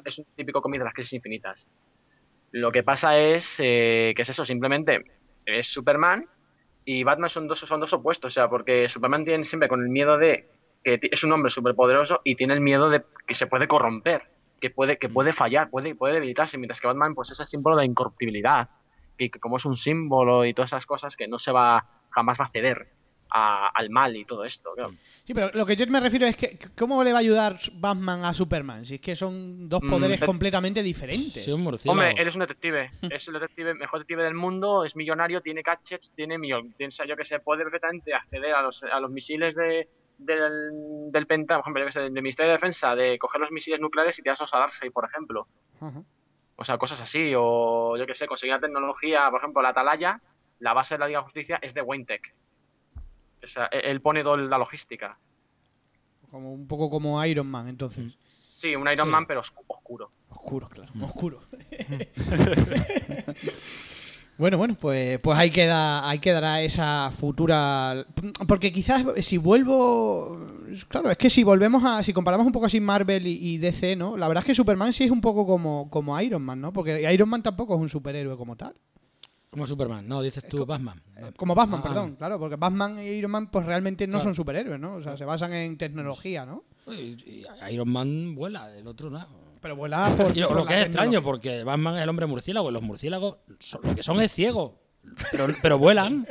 Es un típico cómic de las crisis infinitas. Lo que pasa es eh, que es eso, simplemente es Superman y Batman son dos, son dos opuestos. O sea, porque Superman tiene siempre con el miedo de que es un hombre superpoderoso y tiene el miedo de que se puede corromper, que puede, que puede fallar, puede, puede debilitarse, mientras que Batman pues es el símbolo de incorruptibilidad y que como es un símbolo y todas esas cosas que no se va jamás va a ceder a- al mal y todo esto. claro. Sí, pero lo que yo me refiero es que ¿cómo le va a ayudar Batman a Superman? Si es que son dos Mm, poderes completamente diferentes. Sí, un murciélago. Hombre, él es un detective, es el detective, mejor detective del mundo, es millonario, tiene gadgets, tiene millón, piensa yo que se puede perfectamente acceder a los, a los misiles de, del, del Pentágono, por ejemplo, yo que sé, del Ministerio de Defensa, de coger los misiles nucleares y tirarlos a Darkseid, por ejemplo. O sea, cosas así. O yo qué sé, conseguir una tecnología, por ejemplo, la Atalaya, la base de la Liga de Justicia es de Wayne Tech. O sea, e- él pone toda la logística. Como un poco como Iron Man, entonces. Sí, un Iron Sí. Man, pero oscu- oscuro. Oscuro, claro. Oscuro. bueno, bueno, pues, pues ahí queda, ahí quedará esa futura. Porque quizás si vuelvo. Claro, es que si volvemos a. Si comparamos un poco así Marvel y, y DC, ¿no? La verdad es que Superman sí es un poco como, como Iron Man, ¿no? Porque Iron Man tampoco es un superhéroe como tal. Como Superman. No, dices tú Batman. Eh, Como Batman, Ah, perdón, claro, porque Batman y Iron Man pues realmente no Claro. son superhéroes, ¿no? O sea, se basan en tecnología, ¿no? Y- y Iron Man vuela, el otro no. Pero vuela por, Y lo, por lo la que es extraño, porque Batman es el hombre murciélago y los murciélagos son- lo que son es ciego. Pero, pero vuelan.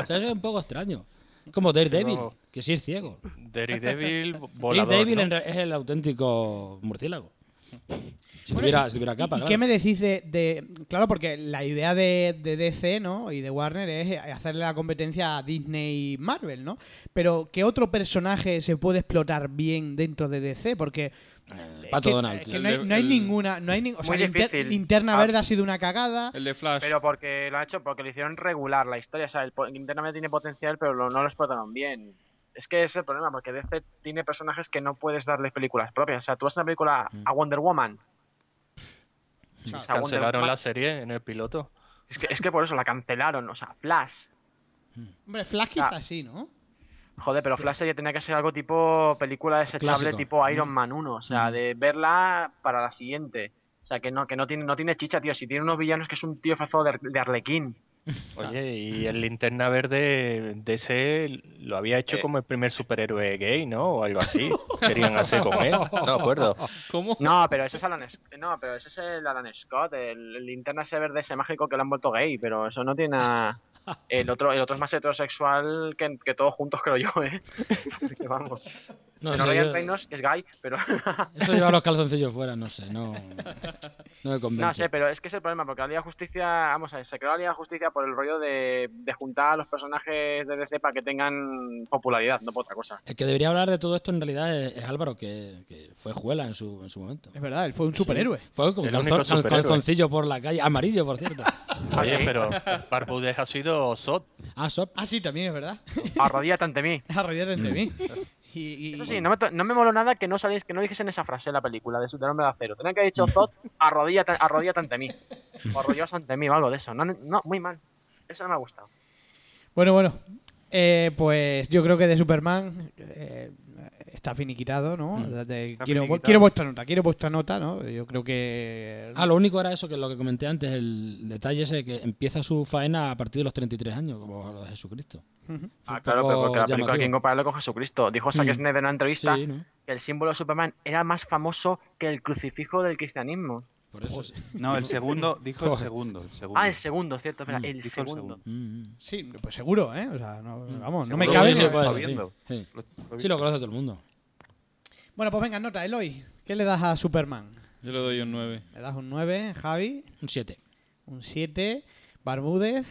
O sea, eso es un poco extraño. Es como Daredevil, no. que sí es ciego. Daredevil volador, Daredevil ¿no? es el auténtico murciélago. Si Bueno, tuviera, y- si tuviera capa, ¿Y claro. qué me decís de, de- Claro, porque la idea de, de DC, ¿no? Y de Warner es hacerle la competencia a Disney y Marvel, ¿no? Pero, ¿qué otro personaje se puede explotar bien dentro de DC? Porque. Eh, Pato que- Donald. que no hay, de- no hay el- ninguna. No hay ni- o sea. Linterna Ah. Verde ha sido una cagada. El de Flash. Pero porque lo ha hecho, porque lo hicieron regular la historia. O sea, el po- internamente tiene potencial, pero lo- no lo explotaron bien. Es que ese es el problema, porque DC tiene personajes que no puedes darles películas propias. O sea, tú a una película Mm. a Wonder Woman. O sea, Cancelaron Woman- la serie en el piloto. Es que, es que por eso la cancelaron. O sea, Flash. Hombre, Flash quizás sí, ¿no? Joder, pero Flash ya tenía que ser algo tipo película desechable, Clásico. tipo Iron Mm. Man 1. O sea, Mm. de verla para la siguiente. O sea, que no, que no tiene, no tiene chicha, tío. Si tiene unos villanos que es un tío fazado de, de Arlequín. Oye, y el linterna verde de ese lo había hecho Eh. como el primer superhéroe gay, ¿no? O algo así. Querían hacer con él. No me acuerdo. ¿Cómo? No, pero ese es Alan Scott. No, pero ese es el Alan Scott, el, el linterna ese verde ese mágico que lo han vuelto gay, pero eso no tiene nada. El otro, el otro es más heterosexual que, que todos juntos, creo yo, ¿eh? Porque vamos. No, Bueno, sé, Ryan yo- Reynolds es gay, pero. eso lleva los calzoncillos fuera, no sé, no, no me convence. no sé, pero es que es el problema, porque la Liga de Justicia, vamos a ver, se creó la Liga de Justicia por el rollo de, de juntar a los personajes de DC para que tengan popularidad, no por otra cosa. El que debería hablar de todo esto en realidad es, es Álvaro, que, que fue Juela en su, en su momento. Es verdad, él fue un superhéroe. Fue con El calzón- único cal- superhéroe. calzoncillo por la calle, amarillo, por cierto. Oye, pero Barbudes ha sido Sot. Ah, Sop. Ah, sí, también es verdad. Arrodíllate ante mí. Arrodillate Mm. ante mí. Y, y- Eso sí, no me, no me moló nada que no salís, que no dijesen esa frase en la película de su nombre de acero. Tenían que haber dicho Zod, arrodíllate ante mí. O arrodillaos ante mí o algo de eso. No, no, muy mal. Eso no me ha gustado. Bueno, bueno. Eh, pues yo creo que de Superman eh, está finiquitado, ¿no? Mm. De- Está quiero, finiquitado. quiero vuestra nota, quiero vuestra nota, ¿no? Yo creo que... Ah, lo único era eso, que lo que comenté antes, el detalle ese que empieza su faena a partir de los 33 años, como lo de Jesucristo. Ah, claro, pero porque la película hay llamativo. que compararlo con Jesucristo. Dijo Zack Mm. Snyder en una entrevista Sí, ¿no? que el símbolo de Superman era más famoso que el crucifijo del cristianismo. Por eso. sí. No, el segundo, dijo el segundo. El segundo. Ah, el segundo, cierto, espera, Mm. el Dijo el segundo. Mm, mm. Sí, pues seguro, ¿eh? O sea, no, vamos, no me cabe sí. viendo. Sí. Lo- Sí, lo conoce todo el mundo. Bueno, pues venga, nota, Eloy. ¿Qué le das a Superman? Yo le doy un 9. Le das un 9, Javi, Un 7. un 7, Barbúdez.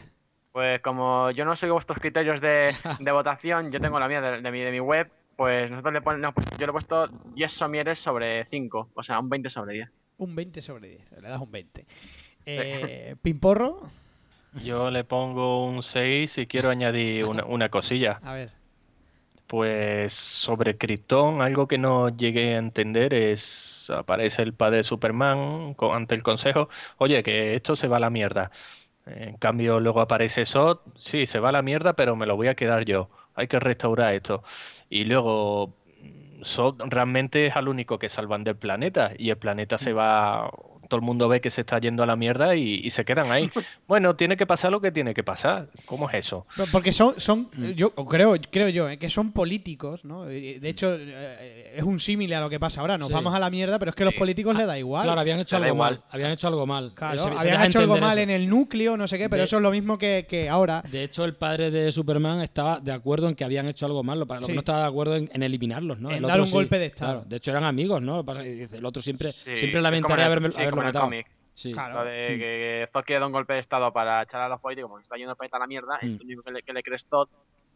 Pues como yo no sigo vuestros criterios de, de votación, yo tengo la mía de, de mi, de mi web, pues nosotros le ponemos, yo le he puesto 10 somieres sobre 5, o sea, un 20 sobre 10. Un 20 sobre 10, le das un 20. Eh, Pimporro, Yo le pongo un 6 y quiero añadir una, una cosilla. a ver. Pues sobre Krypton, algo que no llegué a entender es, aparece el padre de Superman ante el consejo, oye, que esto se va a la mierda. En cambio, luego aparece Sot, sí, se va a la mierda, pero me lo voy a quedar yo. Hay que restaurar esto. Y luego, Sot realmente es al único que salvan del planeta y el planeta se va, todo el mundo ve que se está yendo a la mierda y, y se quedan ahí. Bueno, tiene que pasar lo que tiene que pasar. ¿Cómo es eso? Porque son, son Mm. yo creo, creo yo, eh, que son políticos, ¿no? De hecho, eh, es un símile a lo que pasa ahora. Nos Sí. vamos a la mierda, pero es que a los Sí. políticos les da igual. Claro, habían hecho algo igual. mal. Habían hecho algo mal. Claro, Se- se habían hecho algo mal eso. en el núcleo, no sé qué, pero De- eso es lo mismo que, que ahora. De hecho, el padre de Superman estaba de acuerdo en que habían hecho algo mal, lo, lo Sí. que no estaba de acuerdo en, en eliminarlos, ¿no? En El dar otro un sí, golpe de estado. claro. De hecho, eran amigos, ¿no? El otro siempre, Sí, siempre lamentaría haberme, el cómic. Sí. Claro. Lo de Mm. que Zod quiere dar un golpe de estado para echar a los políticos porque está yendo el planeta a la mierda, es Mm. lo único que le, que le crees Todd.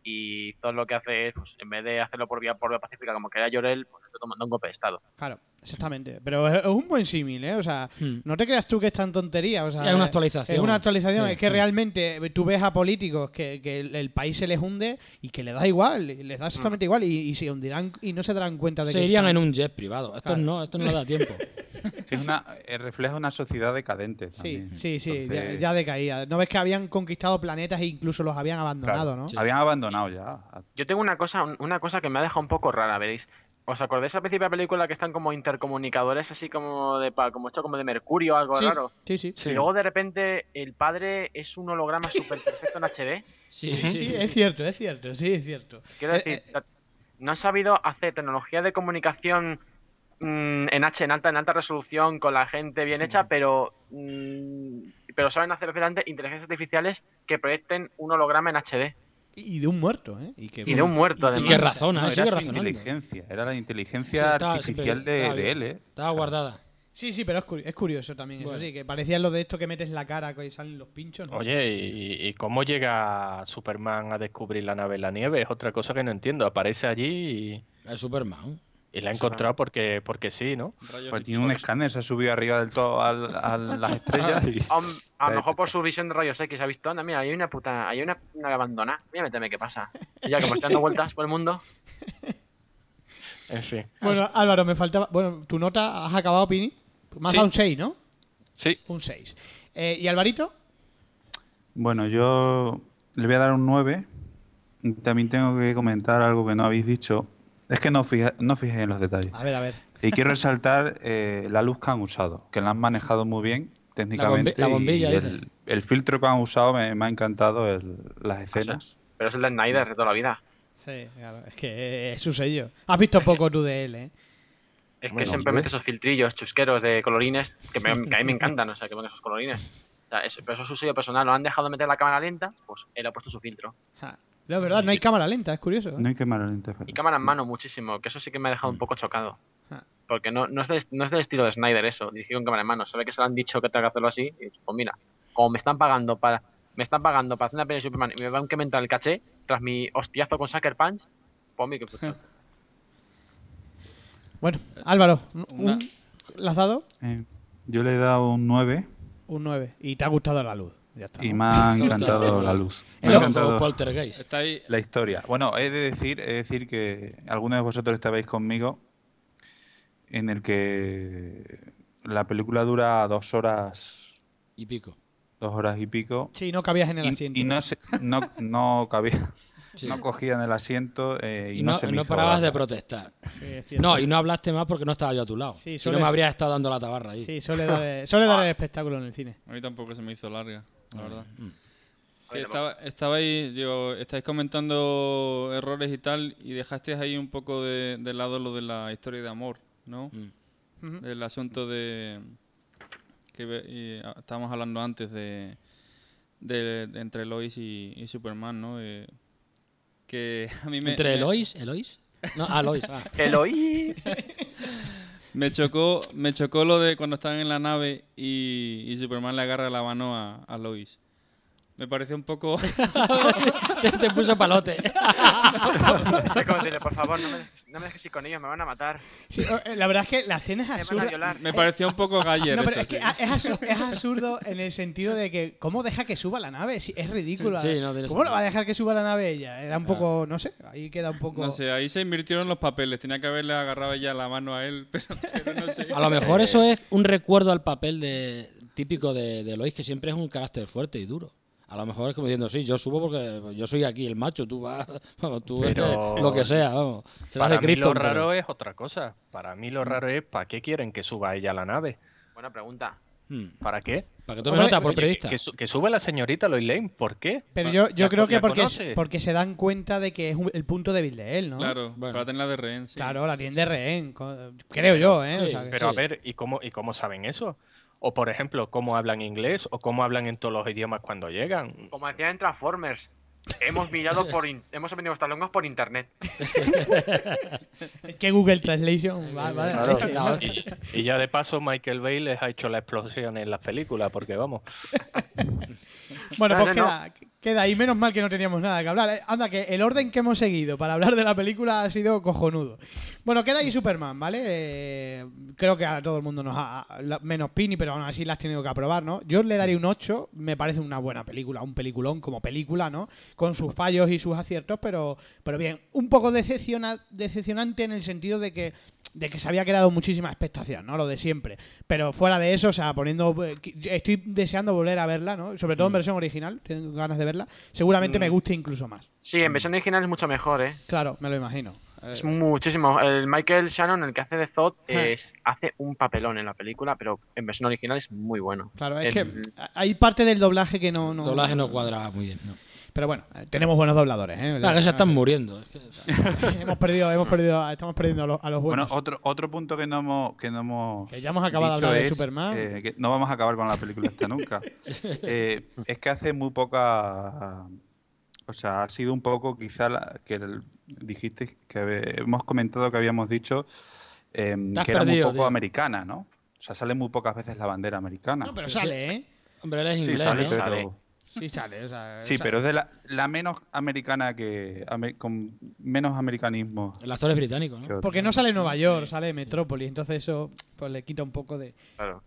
y todo lo que hace es, pues, en vez de hacerlo por vía por vía pacífica como quería Llorel, pues tomando un golpe de estado. Claro, exactamente. Pero es, es un buen símil, ¿eh? O sea, Hmm. no te creas tú que es tan tontería. O sea, Sí, es una actualización. Es una actualización. Sí, es que sí. realmente tú ves a políticos que, que el, país se les hunde y que le da igual, les da exactamente igual y, y se hundirán y no se darán cuenta de Se que irían están- en un jet privado. Esto Claro. no, esto no da tiempo. Sí, es una, eh, refleja una sociedad decadente. Sí, también. sí, sí, ya, Entonces, ya decaía. ¿No ves que habían conquistado planetas e incluso los habían abandonado, claro, no? Sí. Habían abandonado ya. Yo tengo una cosa, una cosa que me ha dejado un poco rara, veréis. ¿Os acordáis al principio de la película que están como intercomunicadores así como de como hecho como de mercurio o algo Sí, raro? sí, sí. Y luego de repente el padre es un holograma súper perfecto en HD. Sí, Sí, sí, es cierto, es cierto, sí, es cierto. Quiero Eh, decir, eh, no han sabido hacer tecnología de comunicación mm, en H, en alta, en alta resolución, con la gente bien hecha, pero mm, pero saben hacer perfectamente inteligencias artificiales que proyecten un holograma en HD. Y de un muerto, ¿eh? Y, que, Y de un muerto, además. Y que razona, No, ¿eh? era su inteligencia, era la inteligencia Sí, estaba artificial siempre- de, estaba de él, ¿eh? Estaba O sea, guardada. Sí, sí, pero es, curi- es curioso también eso, sí, que parecía lo de esto que metes la cara y salen los pinchos. ¿no? Oye, ¿y, y cómo llega Superman a descubrir la nave en la nieve? Es otra cosa que no entiendo. Aparece allí y, Es Superman. Y la ha encontrado porque, porque sí, ¿no? Pues tiene un escáner, se ha subido arriba del todo al- a las estrellas y... A lo mejor por su visión de rayos X ha visto, anda, mira, hay una puta, hay una, una abandonada. Voy a meterme qué pasa. Y ya me estoy dando vueltas por el mundo. En fin. Bueno, Álvaro, me faltaba. Bueno, tu nota has acabado, Pini. Me has Sí. dado un 6, ¿no? Sí, Un 6. Eh, ¿Y Alvarito? Bueno, yo le voy a dar un 9. También tengo que comentar algo que no habéis dicho. Es que no, fija, no fijéis en los detalles. A ver, a ver. Y quiero resaltar eh, la luz que han usado, que la han manejado muy bien técnicamente. la bombilla, y el, el filtro que han usado me, me ha encantado, el- las escenas. Pero es el de Snyder de toda la vida. Sí, claro, es que es su sello. Has visto poco tú de él, ¿eh? Es que Bueno, siempre mete esos filtrillos chusqueros de colorines que, me- que a mí me encantan, o sea, que ponen esos colorines. O sea, es- pero eso es su sello personal. Lo han dejado meter la cámara lenta, pues él ha puesto su filtro. Ja. No, es verdad, no hay cámara lenta, es curioso. ¿eh? No hay mal lentes, Y cámara en mano muchísimo, que eso sí que me ha dejado un poco chocado. Ah. Porque no, no, es del, no es del estilo de Snyder eso, dirigido en cámara en mano. Sabe que se lo han dicho que tenga que hacerlo así. Y pues mira, como me están pagando para me están pagando para hacer una peli de Superman y me van a incrementar el caché tras mi hostiazo con Sucker Punch, pues mira que puta. Bueno, Álvaro, un- ¿le has dado? Eh, yo le he dado un 9 Un 9. Y te ha gustado la luz. Ya está. y me ha encantado la luz. Me ha Pero encantado Poltergeist. Está ahí. la historia. Bueno, he de decir, he de decir que algunos de vosotros estabais conmigo en el que la película dura dos horas, Y pico. dos horas y pico. Sí, no cabías en el Y, asiento. y no, se- no, no cabía, Sí. no cogía en el asiento eh, y, Y no, no, se me no hizo parabas de protestar. Sí. No, y no hablaste más porque no estaba yo a tu lado. Sí, si no me habrías estado dando la tabarra ahí. Sí, suele dar, suele dar el espectáculo en el cine. A mí tampoco se me hizo larga, la verdad. Mm. Sí, estaba, estabais, digo, estáis comentando errores y tal, y dejasteis ahí un poco de, de lado lo de la historia de amor, ¿no? Mm. El asunto de que y, ah, estábamos hablando antes de, de- de entre Lois y, y Superman, ¿no? Eh, que a mí me, ¿Entre me- Elois? ¿Elois? No, ah, Lois. ah. me chocó, me chocó lo de cuando están en la nave y, y Superman le agarra la mano a, a Lois. Me pareció un poco te, te puso palote. Por favor, no me, dejes, no me dejes ir con ellos, me van a matar. Sí, eh, la verdad es que la escena es absurda. me pareció un poco Galler No, pero eso, es que sí. a- es, absu- es absurdo en el sentido de que, ¿cómo deja que suba la nave? Es ridículo. Sí, no tiene ¿Cómo lo va a dejar que suba la nave ella? Era un poco, no sé, ahí queda un poco. No sé, ahí se invirtieron los papeles. Tenía que haberle agarrado ella la mano a él, pero, pero no sé. A lo mejor eso es un recuerdo al papel de, típico de, de Lois, que siempre es un carácter fuerte y duro. A lo mejor es como diciendo, sí, yo subo porque yo soy aquí el macho, tú vas, tú eres Pero- lo que sea, vamos. Serás Para de mí Cristo. lo raro es otra cosa. Para mí lo raro es ¿para qué quieren que suba ella a la nave? Buena pregunta. ¿Para qué? Hmm. Para que tome nota por periodista. Que, su- que sube la señorita Lois Lane, ¿por qué? Pero yo, yo ¿la creo que porque, es- porque se dan cuenta de que es un- el punto débil de él, ¿no? Claro, Bueno. para tenerla de rehén, sí. Claro, la tiene de rehén. Creo yo, ¿eh? O sea Pero a ver, ¿y cómo, ¿y cómo saben eso? O por ejemplo, ¿cómo hablan inglés? ¿O cómo hablan en todos los idiomas cuando llegan? Como decían en Transformers, hemos mirado por in- hemos aprendido nuestras lenguas por internet. Es que Google Translation va, va. Y, y ya de paso Michael Bay les ha hecho la explosión en las películas, porque vamos. Bueno, No, pues no, no. queda, Queda ahí, menos mal que no teníamos nada que hablar. Eh, Anda, que el orden que hemos seguido para hablar de la película ha sido cojonudo. Bueno, queda ahí Superman, ¿vale? Eh, creo que a todo el mundo nos ha. menos Pini, pero aún así la has tenido que aprobar, ¿no? Yo le daría un 8, me parece una buena película, un peliculón como película, ¿no? Con sus fallos y sus aciertos, pero, pero bien, un poco decepciona- decepcionante en el sentido de que de que se había creado muchísima expectación, ¿no? Lo de siempre. Pero fuera de eso, o sea, poniendo. eh, Estoy deseando volver a verla, ¿no? Sobre todo en versión original, tengo ganas de verla. Seguramente me guste incluso más. Sí, en versión original es mucho mejor, ¿eh? Claro, me lo imagino. Eh, Es muchísimo. El Michael Shannon, el que hace de Zod, Ah. es, hace un papelón en la película, pero en versión original es muy bueno. claro, es el- que hay parte del doblaje que no. no El doblaje no cuadra muy bien. No. Pero bueno, eh, tenemos buenos dobladores, ¿eh? Claro, que se están muriendo. es que- hemos perdido, hemos perdido, estamos perdiendo a los, a los Bueno, buenos. otro, otro punto que no hemos, que no hemos Que ya hemos acabado de hablar de es, Superman. eh, que no vamos a acabar con la película esta nunca. Eh, es que hace muy poca... O sea, ha sido un poco quizá la- que el- dijiste que habe- hemos comentado que habíamos dicho em, que era muy poco tío. americana, ¿no? O sea, sale muy pocas veces la bandera americana. no, pero sale, ¿eh? Hombre, él es sí, inglés, sale, ¿no? pero... Sí sale, o sea, Sí, pero es de la, la menos americana que... ame- con menos americanismo. El actor es británico, ¿no? que Porque no sale Nueva York, sale Metrópolis, entonces eso pues le quita un poco de, Claro.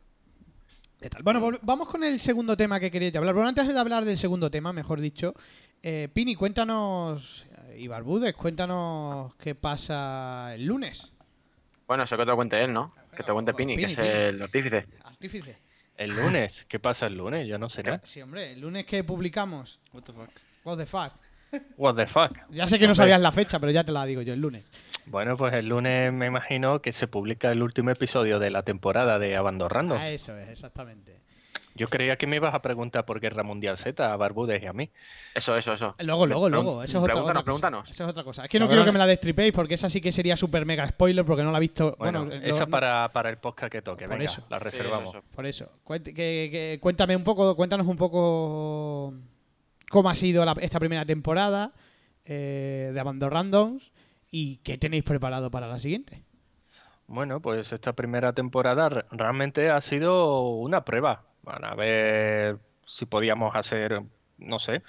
de tal. Bueno, vamos con el segundo tema que quería hablar. Bueno, antes de hablar del segundo tema, mejor dicho, eh, Pini, cuéntanos, eh, y Barbudes, cuéntanos qué pasa el lunes. Bueno, eso que te lo cuente él, ¿no? Que te cuente Pini, Pini, que es Pini. el artífice. Artífice. El lunes, ¿qué pasa el lunes? Yo no sé nada. Sí, hombre, el lunes que publicamos, What the fuck. What the fuck. What the fuck. Ya sé que no sabías la fecha, pero ya te la digo yo, el lunes. Bueno, pues el lunes me imagino que se publica el último episodio de la temporada de Abandonando. Ah, eso es, exactamente. Yo creía que me ibas a preguntar por Guerra Mundial Z a Barbudes y a mí. Eso, eso, eso. Luego, luego, luego. Eso es otra, pregúntanos, otra cosa. pregúntanos. Eso es otra cosa. Es que no quiero que me la destripéis porque esa sí que sería super mega spoiler porque no la he visto. Bueno, Bueno, esa no- para, para el podcast que toque. Por Venga, eso. la Sí, reservamos. eso. Por eso. Cuente- que- que- cuéntame un poco, cuéntanos un poco cómo ha sido la- esta primera temporada eh, de Abandon Randoms y qué tenéis preparado para la siguiente. Bueno, pues esta primera temporada re- realmente ha sido una prueba para ver si podíamos hacer, no sé,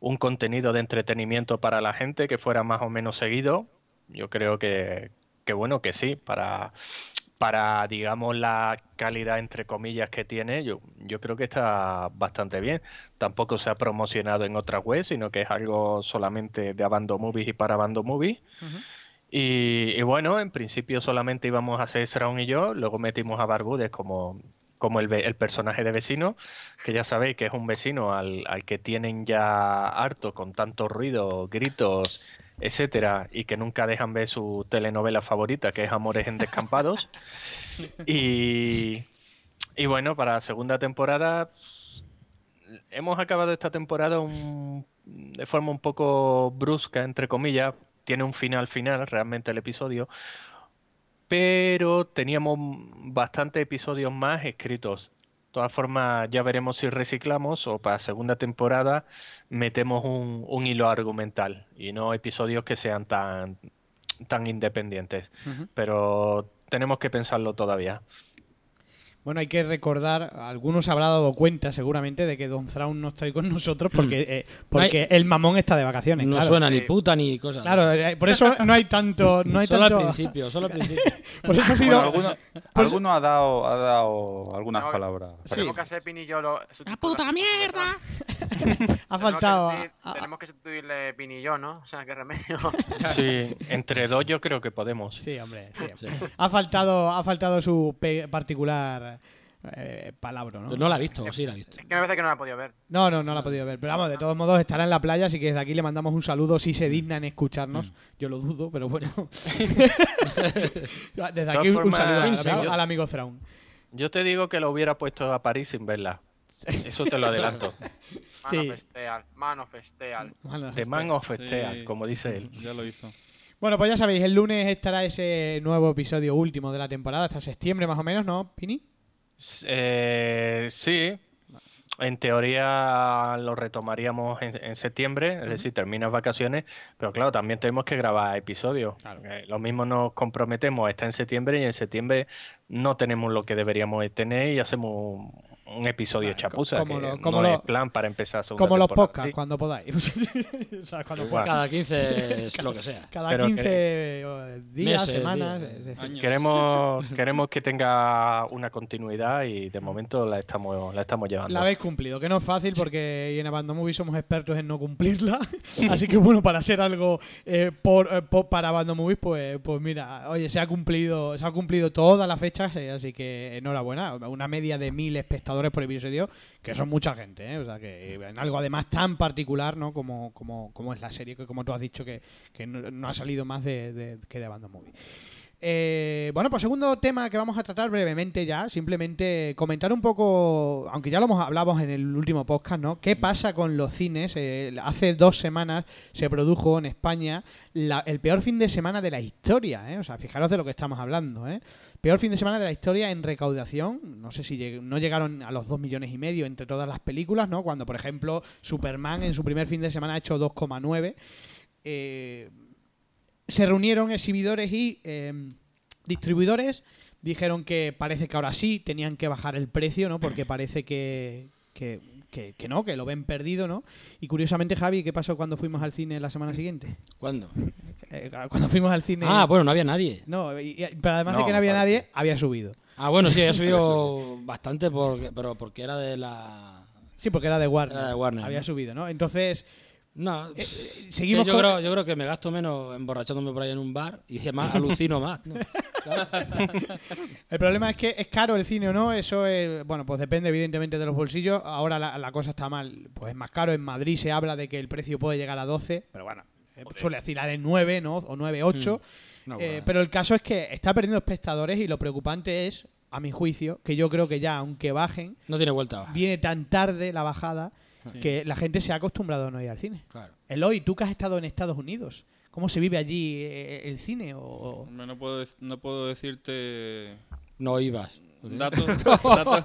un contenido de entretenimiento para la gente que fuera más o menos seguido. Yo creo que, que bueno, que sí, para, para, digamos, la calidad, entre comillas, que tiene, yo, yo creo que está bastante bien. Tampoco se ha promocionado en otras webs, sino que es algo solamente de Abando Movies y para Abando Movies. Y, y bueno, en principio solamente íbamos a hacer Sraun y yo, luego metimos a Barbudes como, como el, personaje de vecino, que ya sabéis que es un vecino al, al que tienen ya harto con tanto ruido, gritos, etcétera, y que nunca dejan ver su telenovela favorita, que es Amores en Descampados. Y, y bueno, para la segunda temporada hemos acabado esta temporada un- de forma un poco brusca, entre comillas. Tiene un final final realmente el episodio, pero teníamos bastantes episodios más escritos. De todas formas, ya veremos si reciclamos o para segunda temporada metemos un, un hilo argumental y no episodios que sean tan, tan independientes. Pero tenemos que pensarlo todavía. Bueno, hay que recordar, algunos se habrá dado cuenta seguramente de que Don Thrawn no está ahí con nosotros porque, eh, porque el mamón está de vacaciones. No claro. suena ni Sí. puta ni cosas. Claro, eh, por eso no hay tanto. No hay solo tanto al principio, solo al principio. Por eso ha sido. Bueno, alguno, alguno ha dado, ha dado algunas No, palabras. Sí. Tenemos que y yo lo. ¡La puta mierda! ha faltado. Tenemos que, sustituirle Pini y yo, ¿no? O sea, qué remedio. Sí, entre dos yo creo que podemos. Sí, hombre. sí, hombre. Ha faltado, ha faltado su particular eh, palabra, ¿no? No la ha visto, o sí la ha visto. es que me parece que no la he podido ver. No, no, no la ha podido ver. Pero vamos, de todos modos estará en la playa, así que desde aquí le mandamos un saludo si se digna en escucharnos. Yo lo dudo, pero bueno. desde aquí un saludo al yo- amigo, al amigo Thrawn. Yo te digo que lo hubiera puesto a París sin verla. Eso te lo adelanto. Man Sí. of Steel, Man of Steel. Bueno, The este- Man of Sí. Como dice él. Ya lo hizo. Bueno, pues ya sabéis, el lunes estará ese nuevo episodio último de la temporada, hasta septiembre más o menos, ¿no, Pini? Eh, sí, en teoría lo retomaríamos en, en septiembre, es decir, terminas vacaciones, pero claro, también tenemos que grabar episodios. Eh, lo mismo nos comprometemos a estar en septiembre y en septiembre no tenemos lo que deberíamos de tener y hacemos un, episodio chapuza. como que lo- como no lo- es plan para empezar segunda Como los podcasts, sí. cuando podáis. o sea, cuando Igual. puedas. Cada 15 es lo que sea. Cada Pero 15 que- días, Meses, semanas. días, es decir, años. Queremos, queremos que tenga una continuidad y de momento la estamos, la estamos llevando. La habéis cumplido, que no es fácil porque en Abandon Movie somos expertos en no cumplirla. Así que bueno, para ser algo eh, por, eh, por- para Abandon Movies, pues, pues mira, oye, se ha cumplido, se ha cumplido todas las fechas, eh, así que enhorabuena. Una media de mil espectadores por episodio, que son mucha gente, ¿eh? O sea que en algo además tan particular, ¿no? Como, como, como es la serie, que como tú has dicho, que, que no, ha salido más de, de- que de Abandon Movie. Eh, bueno, pues segundo tema que vamos a tratar brevemente ya, simplemente comentar un poco, aunque ya lo hemos hablamos en el último podcast, ¿no? ¿Qué pasa con los cines? Eh, hace dos semanas se produjo en España la- el peor fin de semana de la historia, ¿eh? O sea, fijaros de lo que estamos hablando, ¿eh? Peor fin de semana de la historia en recaudación, no sé si lleg- no llegaron a los 2 millones y medio entre todas las películas, ¿no? Cuando, por ejemplo, Superman en su primer fin de semana ha hecho 2,9. Eh, se reunieron exhibidores y eh, distribuidores. Dijeron que parece que ahora sí tenían que bajar el precio, ¿no? Porque parece que, que, que- que no, que lo ven perdido, ¿no? Y curiosamente, Javi, ¿qué pasó cuando fuimos al cine la semana siguiente? ¿Cuándo? Eh, cuando fuimos al cine. Ah, bueno, no había nadie. No, y- y- pero además de que no había nadie, había subido. Ah, bueno, sí, había subido bastante, porque, pero porque era de la... Sí, porque era de Warner. Era de Warner, Había ¿no? subido, ¿no? Entonces, No, eh, eh, seguimos yo, con... creo, yo creo que me gasto menos emborrachándome por ahí en un bar y además alucino más. ¿no? El problema es que es caro el cine o no, eso es, bueno, pues depende evidentemente de los bolsillos. Ahora la, la cosa está mal, pues es más caro. En Madrid se habla de que el precio puede llegar a 12, pero bueno, eh, suele oscilar en 9, ¿no? O 9, 8. No, Eh, bueno. pero el caso es que está perdiendo espectadores y lo preocupante es, a mi juicio, que yo creo que ya, aunque bajen, No tiene vuelta. viene tan tarde la bajada Sí. que la gente se ha acostumbrado a no ir al cine. Claro. Eloy, tú que has estado en Estados Unidos, ¿cómo se vive allí eh, el cine? O... No puedo, no puedo decirte No ibas. datos, datos,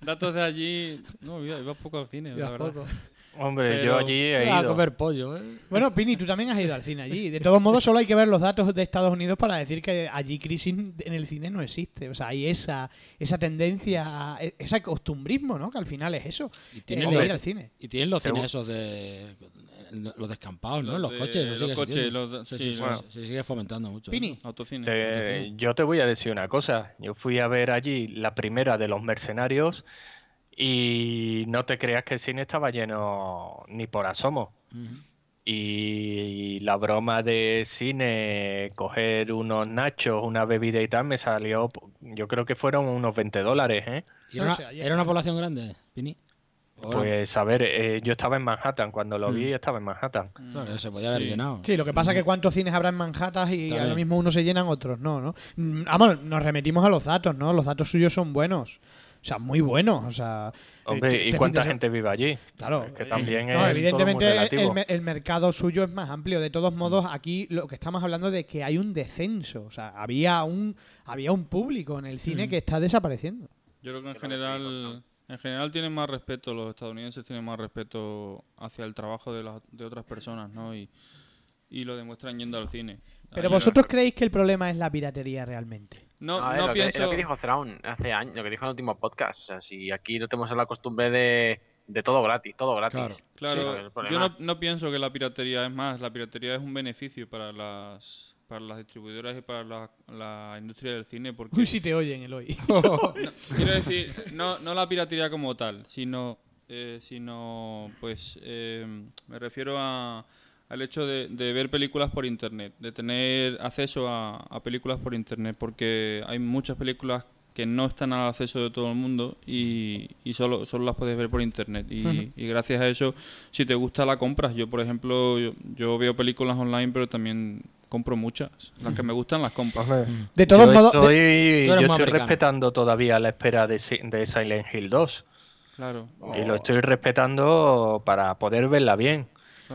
datos de allí. No, iba, iba poco al cine, la Ibas verdad. poco. Hombre, Pero- yo allí he Iba a ido. comer pollo, ¿eh? Bueno, Pini, tú también has ido al cine allí. De todos modos, solo hay que ver los datos de Estados Unidos para decir que allí crisis en el cine no existe. O sea, hay esa, esa tendencia, ese costumbrismo, ¿no? Que al final es eso. Y eh, tienen, de los, ir al cine. y tienen los cines esos de... Los descampados, ¿no? Los de- coches. eso los coches, los de- Sí, sí, sí, bueno. se sigue fomentando mucho. ¿eh? Pini, Autocine. Te- Autocine. yo te voy a decir una cosa. Yo fui a ver allí la primera de los mercenarios y no te creas que el cine estaba lleno ni por asomo. Y la broma de cine, coger unos nachos, una bebida y tal, me salió, yo creo que fueron unos 20 dólares, ¿eh? ¿Y ¿Era, una, sé, ayer- ¿Era una población grande, Pini? ¿O era- Pues a ver, eh, yo estaba en Manhattan, cuando lo vi Mm. estaba en Manhattan. Claro, se podía haber Sí. llenado. Sí, lo que pasa es que cuántos cines habrá en Manhattan y ahora mismo unos se llenan, otros no, ¿no? Mm, Vamos, nos remitimos a los datos, ¿no? Los datos suyos son buenos. O sea, muy buenos. O sea, Hombre, este ¿y cuánta gente vive allí? Claro, Es que eh, también no, es todo evidentemente muy el, el mercado suyo es más amplio. De todos modos, aquí lo que estamos hablando de que hay un descenso. O sea, había un había un público en el cine Mm. que está desapareciendo. Yo creo que en general, en general tienen más respeto, los estadounidenses tienen más respeto hacia el trabajo de, las, de otras personas, ¿no? Y, y lo demuestran yendo al cine. Pero vosotros creéis que el problema es la piratería realmente. No, A ver, no lo, que, pienso... lo que dijo Thrawn hace años, lo que dijo en el último podcast. O sea, si aquí no tenemos la costumbre de, de todo gratis, todo gratis. Claro. Claro, el yo no, no pienso que la piratería es más, la piratería es un beneficio para las para las distribuidoras y para la, la industria del cine porque Uy, si te oyen, Eloy. quiero decir no, no la piratería como tal sino eh, sino pues eh, me refiero a al hecho de, de ver películas por internet de tener acceso a, a películas por internet porque hay muchas películas que no están al acceso de todo el mundo y, y solo, solo las puedes ver por internet. Y, y gracias a eso si te gusta la compras. Yo por ejemplo yo, yo veo películas online pero también compro muchas. Las que me gustan las compro. De todos yo modos, estoy, yo estoy respetando todavía la espera de, de Silent Hill 2. claro. Y lo estoy respetando para poder verla bien.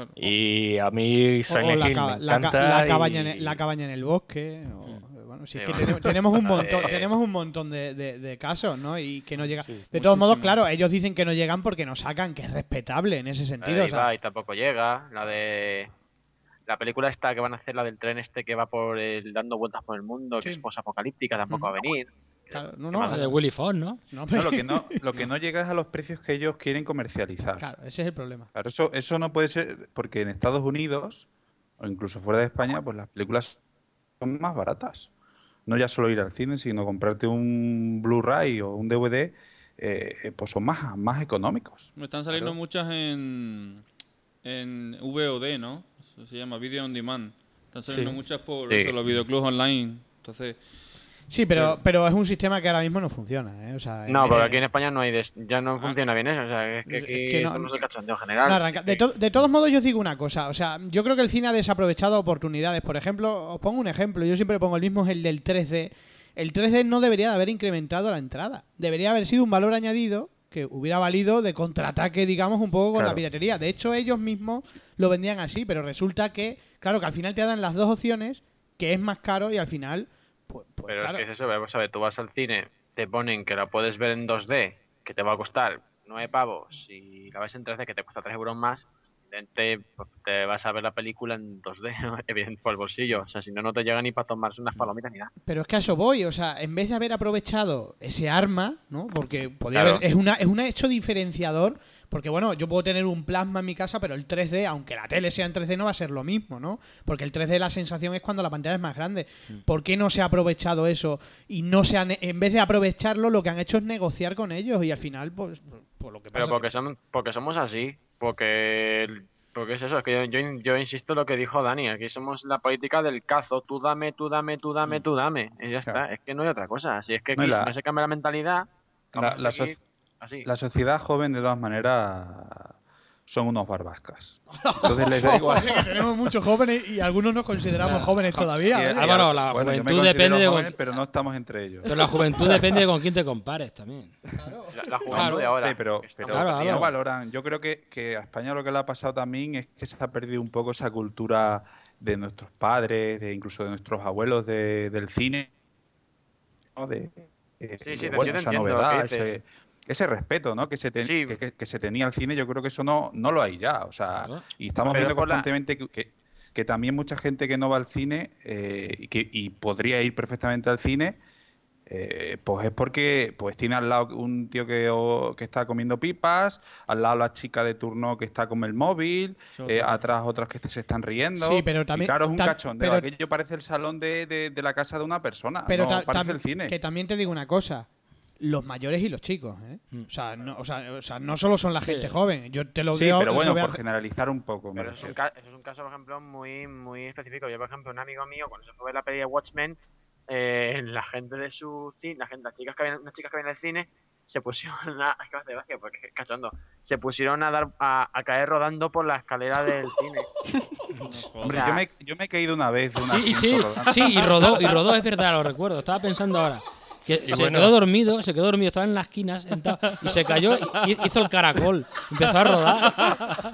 Claro. Y a mí o- o Silent la, Hill ca- me la ca- encanta. la cabaña en y- el, la cabaña en el bosque. o- bueno, si es Sí, que bueno. tenemos, tenemos un montón, tenemos un montón de, de- de casos, ¿no? Y que no llega. Sí, de todos modos, claro, ellos dicen que no llegan porque no sacan, que es respetable en ese sentido. de o sea, Ibai tampoco llega. La de. La película esta que van a hacer, la del tren este que va por el, dando vueltas por el mundo, Sí. que es posapocalíptica, tampoco va a venir. Claro, no, no, de Willy Fox, ¿no? no, No, pero- lo, que no, lo que no llega es a los precios que ellos quieren comercializar. claro, ese es el problema. Claro, eso, eso no puede ser, porque en Estados Unidos, o incluso fuera de España, pues las películas son más baratas. No ya solo ir al cine, sino comprarte un Blu-ray o un DVD, eh, pues son más, más económicos. Me están saliendo Claro. muchas en, en VOD, ¿no? Eso se llama Video on Demand. Están saliendo Sí. muchas por Sí. eso, los videoclubs online. Entonces, Sí, pero, pero es un sistema que ahora mismo no funciona, ¿eh? O sea, No, porque aquí en España no hay des- ya no funciona bien eso. O sea, es que Es aquí que no- somos el cachondeo general. no arranca. De, to- de todos modos, yo os digo una cosa. O sea, yo creo que el cine ha desaprovechado oportunidades. Por ejemplo, os pongo un ejemplo. Yo siempre pongo el mismo, es el del 3D. El 3D no debería de haber incrementado la entrada. Debería haber sido un valor añadido que hubiera valido de contraataque, digamos, un poco con la piratería. De hecho, ellos mismos lo vendían así, pero resulta que, claro, que al final te dan las dos opciones, que es más caro y al final, pues, pues, Pero claro. es que es eso, vamos a ver, tú vas al cine, te ponen que la puedes ver en 2D, que te va a costar 9 pavos, y la ves en 3D, que te cuesta 3 euros más, evidente, pues, te vas a ver la película en 2D, evidente, por el bolsillo. O sea, si no, no te llega ni para tomarse unas palomitas ni nada. Pero es que a eso voy, o sea, en vez de haber aprovechado ese arma, ¿no? Porque podría Claro. haber- es una es un hecho diferenciador, porque bueno, yo puedo tener un plasma en mi casa, pero el 3D, aunque la tele sea en 3D, no va a ser lo mismo, ¿no? Porque el 3D la sensación es cuando la pantalla es más grande. ¿Por qué no se ha aprovechado eso y no se han en vez de aprovecharlo lo que han hecho es negociar con ellos y al final pues por lo que pasa Pero porque, son, porque somos así, porque, porque es eso, es que yo, yo, yo insisto en lo que dijo Dani, aquí somos la política del cazo, tú dame, tú dame, tú dame, tú dame, y ya Claro. está, es que no hay otra cosa, si es que No, y aquí la- no se cambia la mentalidad, La, so- así. la sociedad joven, de todas maneras, son unos barbascas. Entonces les da igual. que tenemos muchos jóvenes y algunos nos consideramos jóvenes todavía. Y- ¿eh? Álvaro, la bueno, yo me juventud depende de joven, con- pero no estamos entre ellos. Pero la juventud depende de con quién te compares también. La, la juventud Claro. de ahora. Sí, pero, pero Claro, no valoran. Yo creo que, que a España lo que le ha pasado también es que se ha perdido un poco esa cultura de nuestros padres, de incluso de nuestros abuelos de- del cine, ¿no? de, de- Sí, sí, de, bueno, esa novedad, ese, ese respeto ¿no? que, se ten- Sí. que, que- que se tenía al cine, yo creo que eso no, no lo hay ya. O sea, y estamos Pero viendo la- constantemente que, que- que también mucha gente que no va al cine eh, y, que, y podría ir perfectamente al cine, eh, pues es porque pues tiene al lado un tío que, o- que está comiendo pipas, al lado la chica de turno que está con el móvil, eh, atrás otras que se están riendo. Sí, pero Y también- claro, es un cachondeo. pero- Aquello parece el salón de, de- de la casa de una persona. Pero no parece el cine. que también te digo una cosa. Los mayores y los chicos, ¿eh? Mm. O, sea, no, o, sea, o sea, no solo son la gente Sí. joven. Yo te lo Sí, digo. pero bueno, a por generalizar un poco. Pero es un, refiero. ca- eso es un caso, por ejemplo, muy muy específico. Yo, por ejemplo, un amigo mío, cuando se fue a ver la peli de Watchmen, eh, la gente de su cine, la gente, las chicas que habían, unas chicas que habían en el cine, se pusieron a, es que hace gracia porque es cachondo, se pusieron a dar a, a caer rodando por la escalera del cine. Hombre, yo me, yo me he caído una vez de un Sí, sí, rodando. sí, y rodó, y rodó, es verdad, lo recuerdo. Estaba pensando ahora. Que se bueno. quedó dormido, se quedó dormido, estaba en la esquina sentado y se cayó y hizo el caracol. Empezó a rodar.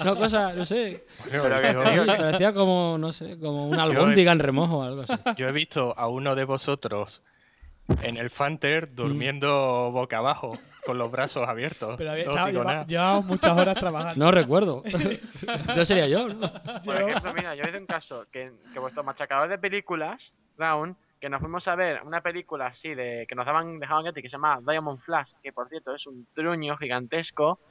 Una cosa, no sé. Pero que Yo- digo que- Parecía como, no sé, como una albóndiga en remojo o algo así. Yo he visto a uno de vosotros en el Fanter durmiendo boca abajo, con los brazos abiertos. Pero había- No estaba- digo lleva- nada. llevábamos muchas horas trabajando. No recuerdo. No sería yo. ¿no? Por ejemplo, mira, yo he un caso que, que vuestro machacador de películas, Round, que nos fuimos a ver una película así de que nos daban dejaban gratis que se llama Diamond Flash, que por cierto es un truño gigantesco,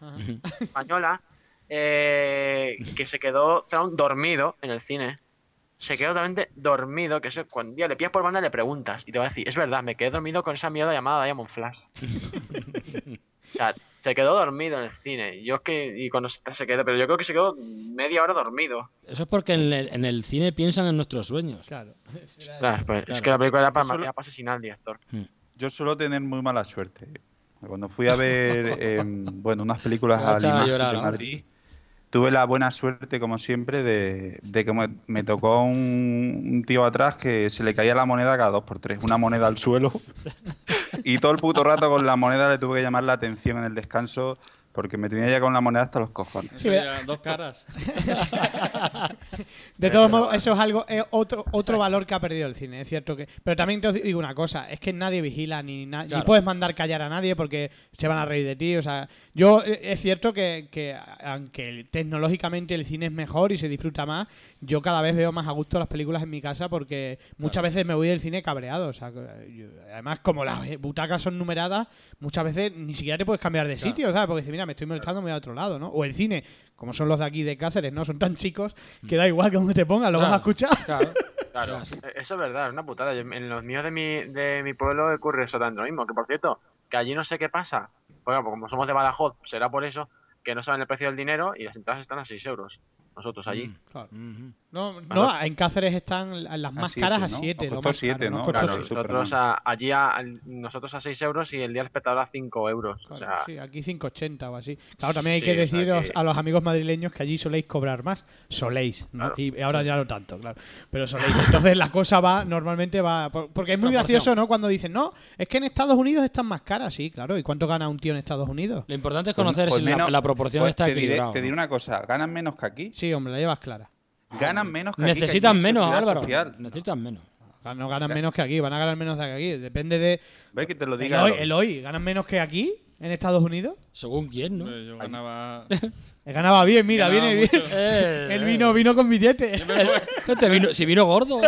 española, eh, que se quedó dormido en el cine. Se quedó totalmente dormido, que eso, cuando ya le pillas por banda le preguntas y te va a decir, es verdad, me quedé dormido con esa mierda llamada Diamond Flash. o sea, se quedó dormido en el cine. Yo es que, y cuando se se quedó, pero yo creo que se quedó media hora dormido. Eso es porque en el, en el cine piensan en nuestros sueños. Claro. Claro, pues, Claro. Es que la película era para, Yo solo- era para asesinar al director. Yo suelo tener muy mala suerte. Cuando fui a ver em, bueno, unas películas al IMAX llorar de. Madrid, tuve la buena suerte, como siempre, de, de que me, me tocó un, un tío atrás que se le caía la moneda cada dos por tres. Una moneda al suelo. y todo el puto rato con la moneda le tuve que llamar la atención en el descanso porque me tenía ya con la moneda hasta los cojones. Ya, dos caras. De todos modos, eso es algo, es otro, otro valor que ha perdido el cine, es cierto que. Pero también te digo una cosa, es que nadie vigila ni, na- ni Claro. puedes mandar callar a nadie porque se van a reír de ti. O sea, yo eh, es cierto que, que aunque tecnológicamente el cine es mejor y se disfruta más, yo cada vez veo más a gusto las películas en mi casa porque muchas veces me voy del cine cabreado. O sea, yo- además, como las eh, butacas son numeradas, muchas veces ni siquiera te puedes cambiar de sitio, ¿sabes? Porque dices, mira, me estoy molestando, me voy a otro lado, ¿no? O el cine, como son los de aquí de Cáceres, ¿no? Son tan chicos que da igual que donde te pongas, lo vas a Claro. escuchar. Claro. Claro, e- eso es verdad, es una putada. Yo- En los míos de mi, de mi pueblo ocurre exactamente lo mismo. Que por cierto, que allí no sé qué pasa. Bueno, pues como somos de Badajoz, será por eso que no saben el precio del dinero y las entradas están a 6 euros. Nosotros allí. Mm. Claro. No, no, en Cáceres están las más siete, caras a ¿no? 7. Os lo costó más siete, caro, ¿no? Claro, nosotros a, allí a, nosotros a 6 euros y el día del espectador a 5 euros. O Claro, sea, sí, aquí 5,80 o así. Claro, también hay Sí, que o sea deciros que- a los amigos madrileños que allí soléis cobrar más. Soléis, ¿no? Claro. Y ahora ya no tanto, claro. Pero soléis. Entonces la cosa va, normalmente va. por- Porque es muy gracioso, ¿no? Cuando dicen, no, es que en Estados Unidos están más caras. Sí, claro. ¿Y cuánto gana un tío en Estados Unidos? Lo importante es conocer pues si la- menos- la, proporción pues está te diré, equilibrada. te ¿no? diré una cosa, ganan menos que aquí. Sí, hombre, la llevas clara. Ganan menos que aquí. que aquí Necesitan menos, Álvaro. social. Necesitan menos. No ganan menos que aquí, van a ganar menos de aquí. Depende de. Ve que te lo El diga. hoy, el hoy, ¿ganan menos que aquí en Estados Unidos? Según quién, ¿no? Yo ganaba. Eh, Ganaba bien, mira, ganaba viene bien. mucho. Eh, El vino, vino con billete. Este vino, si vino gordo.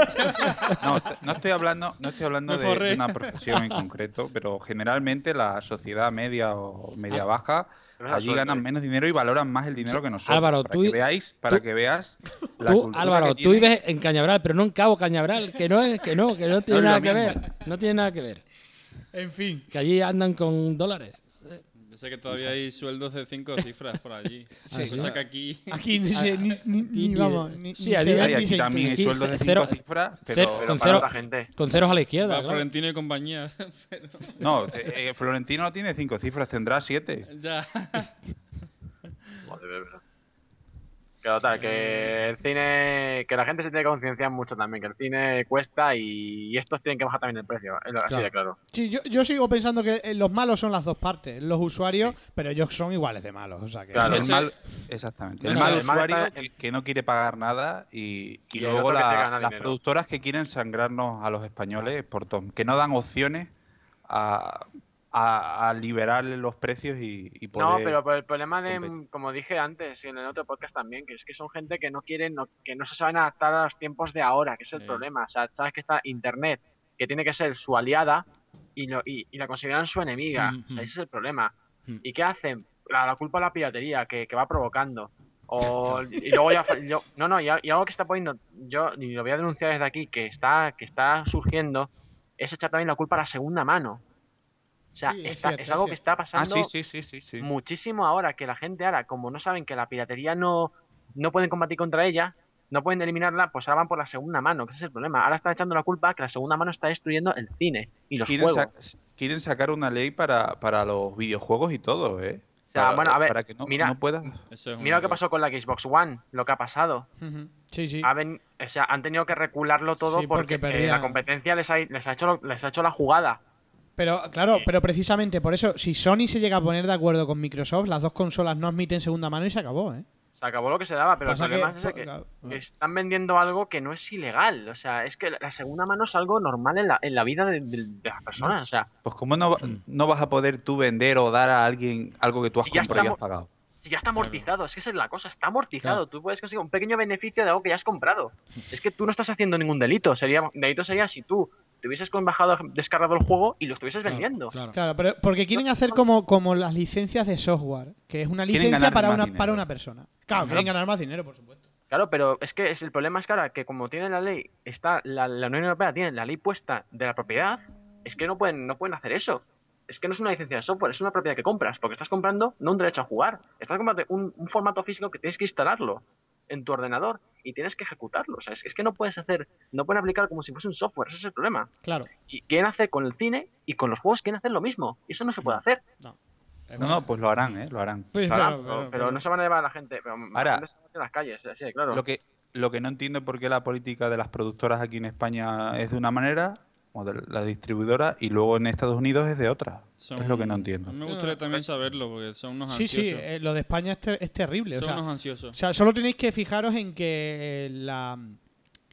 No, estoy hablando, no estoy hablando de, una profesión en concreto, pero generalmente la sociedad media o media baja es la allí suerte. ganan menos dinero y valoran más el dinero que nosotros. Álvaro, para tú- que veáis, para tú- que veas la Tú, cultura Álvaro, que tú vives en Cañaveral, pero no en Cabo Cañaveral, que no es, que no, que no tiene nada que ver. No tiene nada que ver. En fin. Que allí andan con dólares. Sé que todavía hay sueldos de cinco cifras por allí. Sí. Cosa que aquí. Aquí ni, se- ni, ni, ni vamos. Ni, sí, se ve aquí se también hay sueldos de cero- cinco cifras, cero- pero pero con para cero- otra gente. Con ceros a la izquierda. Claro. Florentino y compañía. Pero- no, eh, Florentino no tiene cinco cifras, tendrá siete. ya. De verdad. Que total, que el cine, que la gente se tiene que concienciar mucho también, que el cine cuesta y, y estos tienen que bajar también el precio, es así Claro. de claro. Sí, yo, yo sigo pensando que eh, los malos son las dos partes, los usuarios, pero ellos son iguales de malos. O sea que Claro. el mal, exactamente. El mal el mal usuario en- que, que no quiere pagar nada y, y Y el luego la- las productoras que quieren sangrarnos a los españoles por tom, que no dan opciones a, a, a liberar los precios y, y poder... No, pero por el problema de, competir. como dije antes y en el otro podcast también, que es que son gente que no quieren, no- que no se saben adaptar a los tiempos de ahora, que es el Sí. problema. O sea, sabes que está Internet, que tiene que ser su aliada y, lo, y, y la consideran su enemiga. O sea, ese es el problema. ¿Y qué hacen? La, la culpa a la piratería que, que va provocando. O, y luego ya, yo, no, no, y, a- y algo que está poniendo, yo, y lo voy a denunciar desde aquí, que está, que está surgiendo, es echar también la culpa a la segunda mano. O sea, Sí, es está- cierto, es es algo que está pasando Ah, sí, sí, sí, sí, sí. muchísimo ahora que la gente ahora, como no saben que la piratería no, no pueden combatir contra ella, no pueden eliminarla, pues ahora van por la segunda mano, que ese es el problema. Ahora están echando la culpa que la segunda mano está destruyendo el cine y los Quieren, juegos. sa- quieren sacar una ley para, para los videojuegos y todo, ¿eh? O sea, para, bueno, a ver, para que no, mira- no puedas... Eso es Mira lo que pasó con la Xbox One, lo que ha pasado. Ujú. Sí, sí. O sea, han tenido que recularlo todo Sí, porque porque, eh, la competencia les ha, les, ha hecho, lo- les ha hecho la jugada. Pero claro, pero precisamente por eso, si Sony se llega a poner de acuerdo con Microsoft, las dos consolas no admiten segunda mano y se acabó, ¿eh? Se acabó lo que se daba, pero Pasa el problema que- es ese claro. que están vendiendo algo que no es ilegal. O sea, es que la- segunda mano es algo normal en la, en la vida de, de- de las personas. O sea, Pues ¿cómo no, no vas a poder tú vender o dar a alguien algo que tú has Si comprado y has pagado? Si ya está amortizado, es que esa es la cosa, está amortizado. Claro. Tú puedes conseguir un pequeño beneficio de algo que ya has comprado. Es que tú no estás haciendo ningún delito. Sería delito sería si tú te hubieses bajado, descargado el juego y lo estuvieses Claro, vendiendo. claro. Claro, pero porque quieren hacer como, como las licencias de software, que es una licencia para una, dinero. para una persona. Claro, quieren ganar más dinero, por supuesto. Claro, pero es que es, el problema es que ahora que como tiene la ley, está la, la Unión Europea tiene la ley puesta de la propiedad, es que no pueden, no pueden hacer eso. Es que no es una licencia de software, es una propiedad que compras, porque estás comprando no un derecho a jugar, estás comprando un, un formato físico que tienes que instalarlo en tu ordenador y tienes que ejecutarlo. O sea, es, es que no puedes hacer, no pueden aplicar como si fuese un software, ese es el problema. Claro. Y quieren hacer con el cine y con los juegos quieren hacer lo mismo. Y eso no se puede hacer. No, no, pues lo harán, ¿eh? Lo harán. Pues, Claro, claro, pero, pero- pero no se van a llevar a la gente. Pero la Ahora- gente se va a en las calles, así de claro. Lo que, lo que no entiendo es por qué la política de las productoras aquí en España es de una manera como de la distribuidora, y luego en Estados Unidos es de otra. Son- es lo que no entiendo. Me gustaría también saberlo, porque son unos Sí, sí, ansiosos. eh, lo de España es, ter- es terrible. O son sea, unos o ansiosos. sea, solo tenéis que fijaros en que eh, la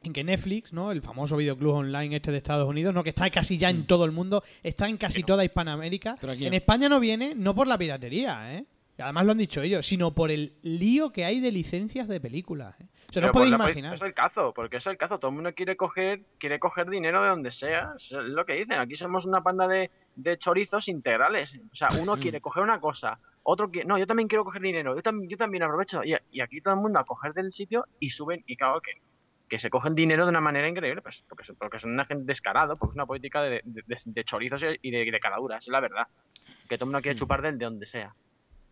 en que Netflix, ¿no? El famoso videoclub online este de Estados Unidos, ¿no? Que está casi ya en todo el mundo, está en casi toda Hispanoamérica. En. España no viene, no por la piratería, ¿eh? Además lo han dicho ellos, sino por el lío que hay de licencias de películas. ¿eh? O sea, no podéis imaginar. Es el cazo, porque es el cazo. Todo el mundo quiere coger, quiere coger dinero de donde sea. Es lo que dicen. Aquí somos una panda de, de chorizos integrales. O sea, uno quiere coger una cosa, otro quiere. No, yo también quiero coger dinero. Yo también, yo también aprovecho. Y, y aquí todo el mundo a coger del sitio y suben. Y claro que, que se cogen dinero de una manera increíble. Pues porque, son- porque son una gente descarado, porque es una política de, de, de- de chorizos y de, de caraduras. Es la verdad. Que todo el mundo quiere chupar del de donde sea.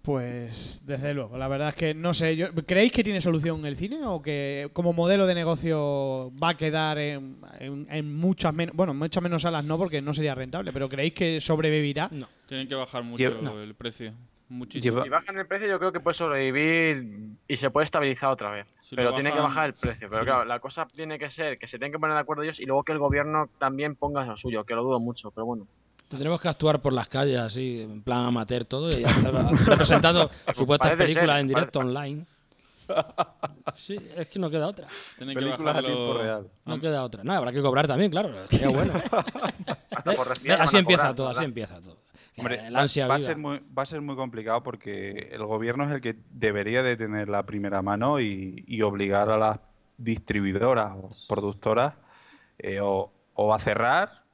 Pues desde luego, la verdad es que no sé, yo, ¿creéis que tiene solución el cine o que como modelo de negocio va a quedar en, en- en muchas menos, bueno, muchas menos salas no porque no sería rentable, pero ¿creéis que sobrevivirá? No. Tienen que bajar mucho Lleva- el precio. Muchísimo. Lleva- Si bajan el precio, yo creo que puede sobrevivir y se puede estabilizar otra vez. Si pero tiene que bajar el precio. Pero sí. claro, la cosa tiene que ser que se tienen que poner de acuerdo ellos y luego que el gobierno también ponga lo suyo, que lo dudo mucho, pero bueno. Tendremos que actuar por las calles así, en plan amateur todo, y estar representando supuestas Parece películas ser, en directo parece- online. Sí, es que no queda otra. Tienen que Películas a tiempo real. No queda otra. No, habrá que cobrar también, claro. Sería bueno. Así empieza cobrar, todo, así empieza todo. Que Hombre, el va, ansia va a ser muy, va a ser muy complicado porque el gobierno es el que debería de tener la primera mano y, y obligar a las distribuidoras o productoras eh, o, o a cerrar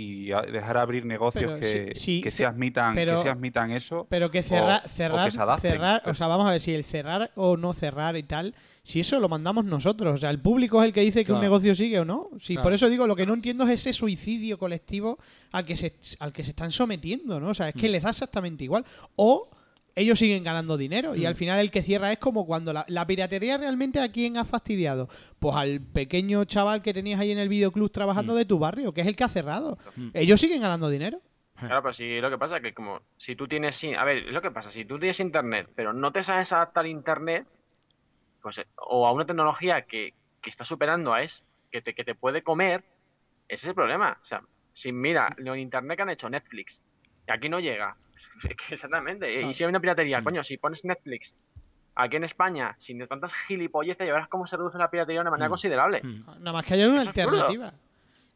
y a dejar abrir negocios Pero que, sí- sí, que se admitan pero- que se admitan eso Pero que o- cerrar, o cerrar, que se adapten. cerrar, o Pues, sea, vamos a ver si el cerrar o no cerrar y tal, si eso lo mandamos nosotros, o sea, el público es el que dice que un negocio sigue o no. Si Claro. por eso digo, lo que no entiendo es ese suicidio colectivo al que se al que se están sometiendo, ¿no? O sea, es que Mm. les da exactamente igual o ellos siguen ganando dinero Mm. y al final el que cierra es como cuando la, la piratería realmente a quién ha fastidiado. Pues al pequeño chaval que tenías ahí en el videoclub trabajando Mm. de tu barrio, que es el que ha cerrado. Mm. Ellos siguen ganando dinero. Claro, pero si lo que pasa es que como si tú tienes a ver, lo que pasa, si tú tienes internet, pero no te sabes adaptar a internet, pues eh, o a una tecnología que, que está superando a es que te, que te puede comer, ese es el problema. O sea, si mira, lo en internet que han hecho Netflix, y aquí no llega. Exactamente. Y si hay una piratería, coño, si pones Netflix aquí en España, sin tantas gilipolleces, ya verás cómo se reduce la piratería de una manera Mm. considerable. Mm. Nada más que haya una Eso alternativa.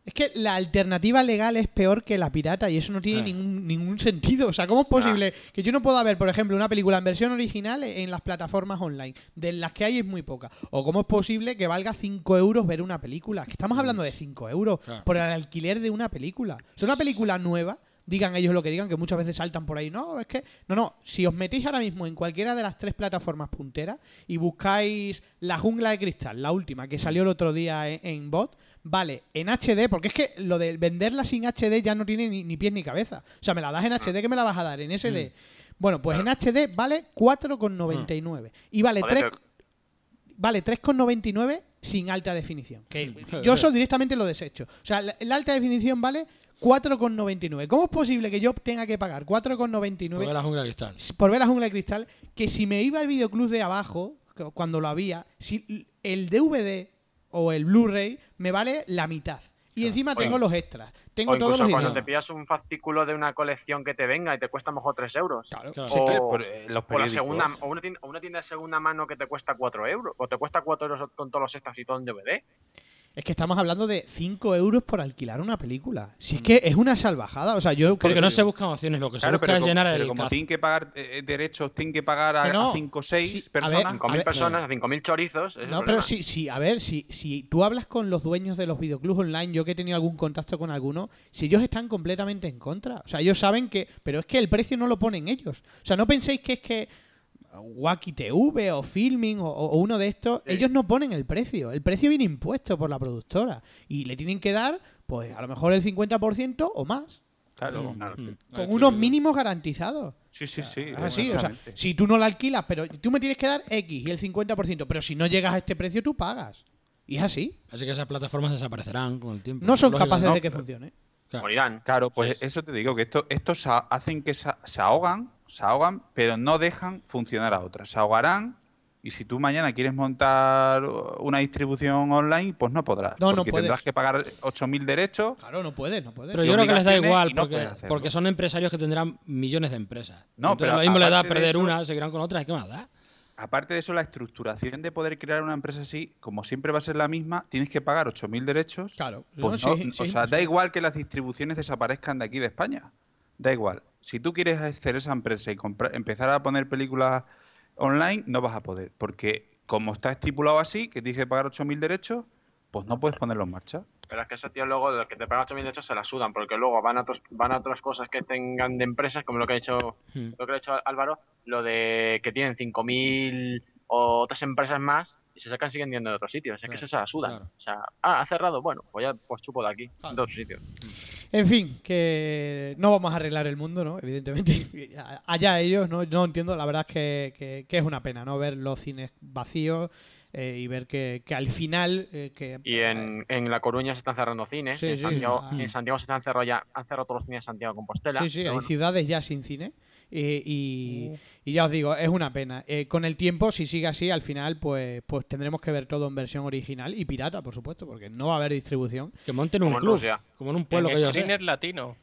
Es que la alternativa legal es peor que la pirata y eso no tiene Ah. ningún, ningún sentido. O sea, ¿cómo es posible que yo no pueda ver, por ejemplo, una película en versión original en las plataformas online? De las que hay es muy poca. O cómo es posible que valga 5 euros ver una película. Es que estamos hablando de 5 euros por el alquiler de una película. O sea, una película nueva, digan ellos lo que digan, que muchas veces saltan por ahí. No, es que. No, no. Si os metéis ahora mismo en cualquiera de las tres plataformas punteras y buscáis La Jungla de Cristal, la última, que salió el otro día en, en bot, vale, en HD, porque es que lo de venderla sin HD ya no tiene ni, ni pies ni cabeza. O sea, me la das en HD, que me la vas a dar en SD. Bueno, pues en HD vale 4,99. Y vale Joder, 3. pero- Vale 3,99 sin alta definición. Que yo eso directamente lo desecho. O sea, la, la alta definición vale 4,99. ¿Cómo es posible que yo tenga que pagar 4,99 Fue la jungla de cristal. por ver la jungla de cristal? Que si me iba al videoclub de abajo, cu- cuando lo había, si el DVD o el Blu-ray me vale la mitad. Y encima O tengo los extras. Tengo o todos los cuando idiomas. te pillas un fascículo de una colección que te venga y te cuesta a lo mejor 3 euros. Claro. Claro. Sí, O- por, eh, los O, la segunda, o, una tienda, o una tienda de segunda mano que te cuesta 4 euros. O te cuesta 4 euros con todos los extras y todo en DVD. Es que estamos hablando de 5 euros por alquilar una película. Si es que es una salvajada. O sea, yo Porque creo- no se buscan opciones, lo que se Claro, busca pero, es como, llenar pero el como cazo. tienen que pagar eh, derechos, tienen que pagar a Que no, 5 o 6 sí, a ver, personas. 5.000 ver, personas, 5.000 chorizos. es No, pero sí, sí, a ver, si, si tú hablas con los dueños de los videoclubs online, yo que he tenido algún contacto con alguno, si ellos están completamente en contra. O sea, ellos saben que. Pero es que el precio no lo ponen ellos. O sea, no penséis que es que. Wacky TV o Filming o, o uno de estos, Sí. ellos no ponen el precio. El precio viene impuesto por la productora. Y le tienen que dar, pues a lo mejor el 50% o más. Claro. Mm, Claro. mm. Con unos mínimos garantizados. Sí, sí, sí. Es así, o sea, exactamente. si tú no la alquilas, pero tú me tienes que dar X y el 50%, pero si no llegas a este precio, tú pagas. Y es así. Así que esas plataformas desaparecerán con el tiempo. No son Lógico, capaces ¿no? de que funcione. Claro. Morirán. Claro, pues eso te digo, que esto, estos hacen que se, se ahogan, se ahogan, pero no dejan funcionar a otras. Se ahogarán Y si tú mañana quieres montar una distribución online, pues no podrás. No, no porque puedes. tendrás que pagar 8.000 derechos. Claro, no puedes, no puedes. Pero yo creo que les da igual y no porque, porque son empresarios que tendrán millones de empresas. No, Entonces, pero lo mismo les da de perder eso- una, seguirán con otras, ¿qué más da? Aparte de eso, la estructuración de poder crear una empresa así, como siempre va a ser la misma, tienes que pagar 8.000 derechos. Claro. Pues No, no, sí, sí, o sea, da igual que las distribuciones desaparezcan de aquí de España. Da igual. Si tú quieres hacer esa empresa y empezar a poner películas online, no vas a poder. Porque como está estipulado así, que tienes que pagar 8.000 derechos, pues no puedes ponerlo en marcha. Pero es que esos tíos luego, de los que te pagan 8.000 derechos, se la sudan, porque luego van a, otros, van a otras cosas que tengan de empresas, como lo que ha hecho, Hmm. lo que ha hecho Álvaro, lo de que tienen 5.000 o otras empresas más y se sacan siguen yendo de otros sitios. Es que eso se la sudan. claro. O sea, ah, ha cerrado, bueno, pues ya pues chupo de aquí, Claro. de otro sitio. En fin, que no vamos a arreglar el mundo, ¿no? Evidentemente. Allá ellos, ¿no? No entiendo, la verdad es que, que- que es una pena, ¿no? Ver los cines vacíos eh, y ver que, que al final... eh, que, Y en, en La Coruña se están cerrando cines, Sí, en, sí. Santiago, Ah. en Santiago se están cerrando ya, han cerrado todos los cines de Santiago de Compostela. Sí, sí, hay bueno. ciudades ya sin cine. eh, y, Uh. y ya os digo, es una pena. Eh, con el tiempo, si sigue así, al final, pues, pues tendremos que ver todo en versión original y pirata, por supuesto, porque no va a haber distribución. Que monten Como un en club, como en un pueblo que en yo sé. screener latino.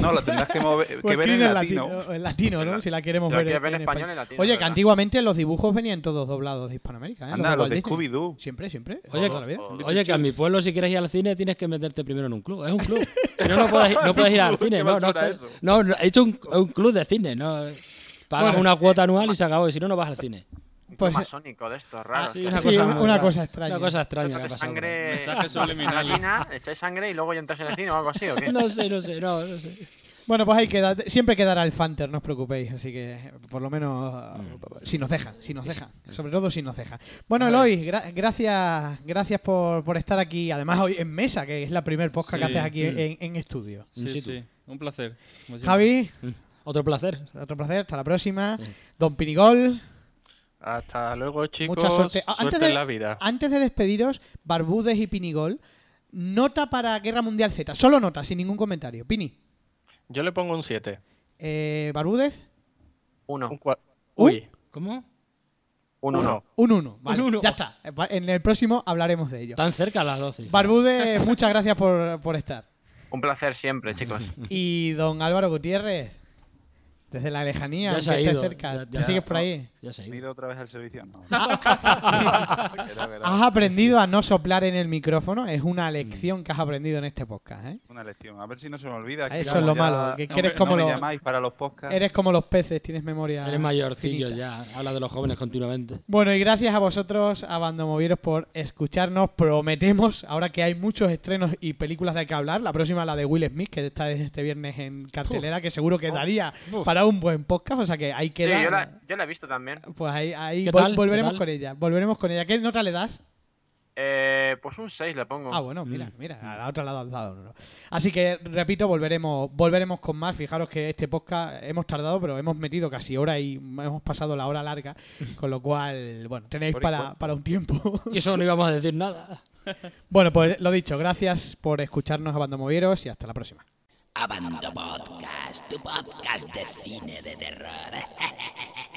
No, lo tendrás que, mover, que Pues ver en screen latino. en latino, ¿no? Si la queremos Si la ver, en en español, español. en latino, Oye, que verdad. antiguamente los dibujos venían todos doblados de Hispanoamérica, ¿eh? Anda, los de. Scooby-Doo. Siempre, siempre. Oye, la vida. Oye, que a mi pueblo si quieres ir al cine tienes que meterte primero en un club. Es un club. Si no, no puedes, ir- no puedes ir al cine. No, no, que- no, no, he hecho un, un club de cine. No, pagas Bueno. una cuota anual y se acabó. Y si no, no vas al cine. Un Pues, masónico de estos raros. Sí, una Sí, cosa, una rara. cosa extraña. Una cosa extraña que sangre echáis sangre y luego ya entras en el cine o algo así, ¿o qué? No sé, no sé, no, no sé. Bueno, pues ahí queda. Siempre quedará el Fanter, no os preocupéis. Así que, por lo menos, si nos deja, si nos deja. Sobre todo si nos deja. Bueno, Eloy, gra- gracias gracias por, por estar aquí. Además, hoy en mesa, que es la primer podcast que haces aquí sí. en, en estudio. Sí, sí. Un placer. Javi, Otro placer. otro placer. Hasta la próxima. Sí. Don Pinigol. Hasta luego, chicos. Mucha suerte. Ah, antes de- en la vida. Antes de despediros, Barbudes y Pinigol, nota para Guerra Mundial Z. Solo nota, sin ningún comentario. Pini, Yo le pongo un 7. eh, Barbudes, Uno, Un. Uy, ¿Cómo? un uno. un 1. Vale, uno. Ya está. En el próximo hablaremos de ello. Tan cerca las 12. Barbudes, muchas gracias por, por estar. Un placer siempre, chicos. Y don Álvaro Gutiérrez, desde la lejanía, Ya se ha estés ido, cerca, ya- ¿te sigues por ahí? Ya se ha ¿Me he ido. otra vez al servicio? No. Has aprendido a no soplar en el micrófono, es una lección que has aprendido en este podcast, ¿eh? Una lección. A ver si no se me olvida. que Eso es lo ya malo, que no eres como no me los- llamáis para los podcasts. Eres como los peces, tienes memoria Eres mayorcillo finita. ya. Habla de los jóvenes continuamente. Bueno, y gracias a vosotros, a Bandomovieros, por escucharnos. Prometemos, ahora que hay muchos estrenos y películas de que hablar, la próxima la de Will Smith, que está desde este viernes en cartelera, que seguro que daría Uf. para un buen podcast, o sea que ahí Sí, queda. yo la, yo la he visto también. Pues ahí, ahí ¿Qué vol- tal? ¿Qué volveremos con ella, volveremos con ella. ¿Qué nota le das? Eh, pues un 6 le pongo. Ah, bueno, mira, Mm. mira, a la otra la has dado. Así que, repito, volveremos volveremos con más. Fijaros que este podcast hemos tardado, pero hemos metido casi hora y hemos pasado la hora larga, con lo cual, bueno, tenéis para, para un tiempo. Y eso no íbamos a decir nada. bueno, pues lo dicho, gracias por escucharnos a Bandomovieros y hasta la próxima. Abando Podcast, tu podcast de cine de terror.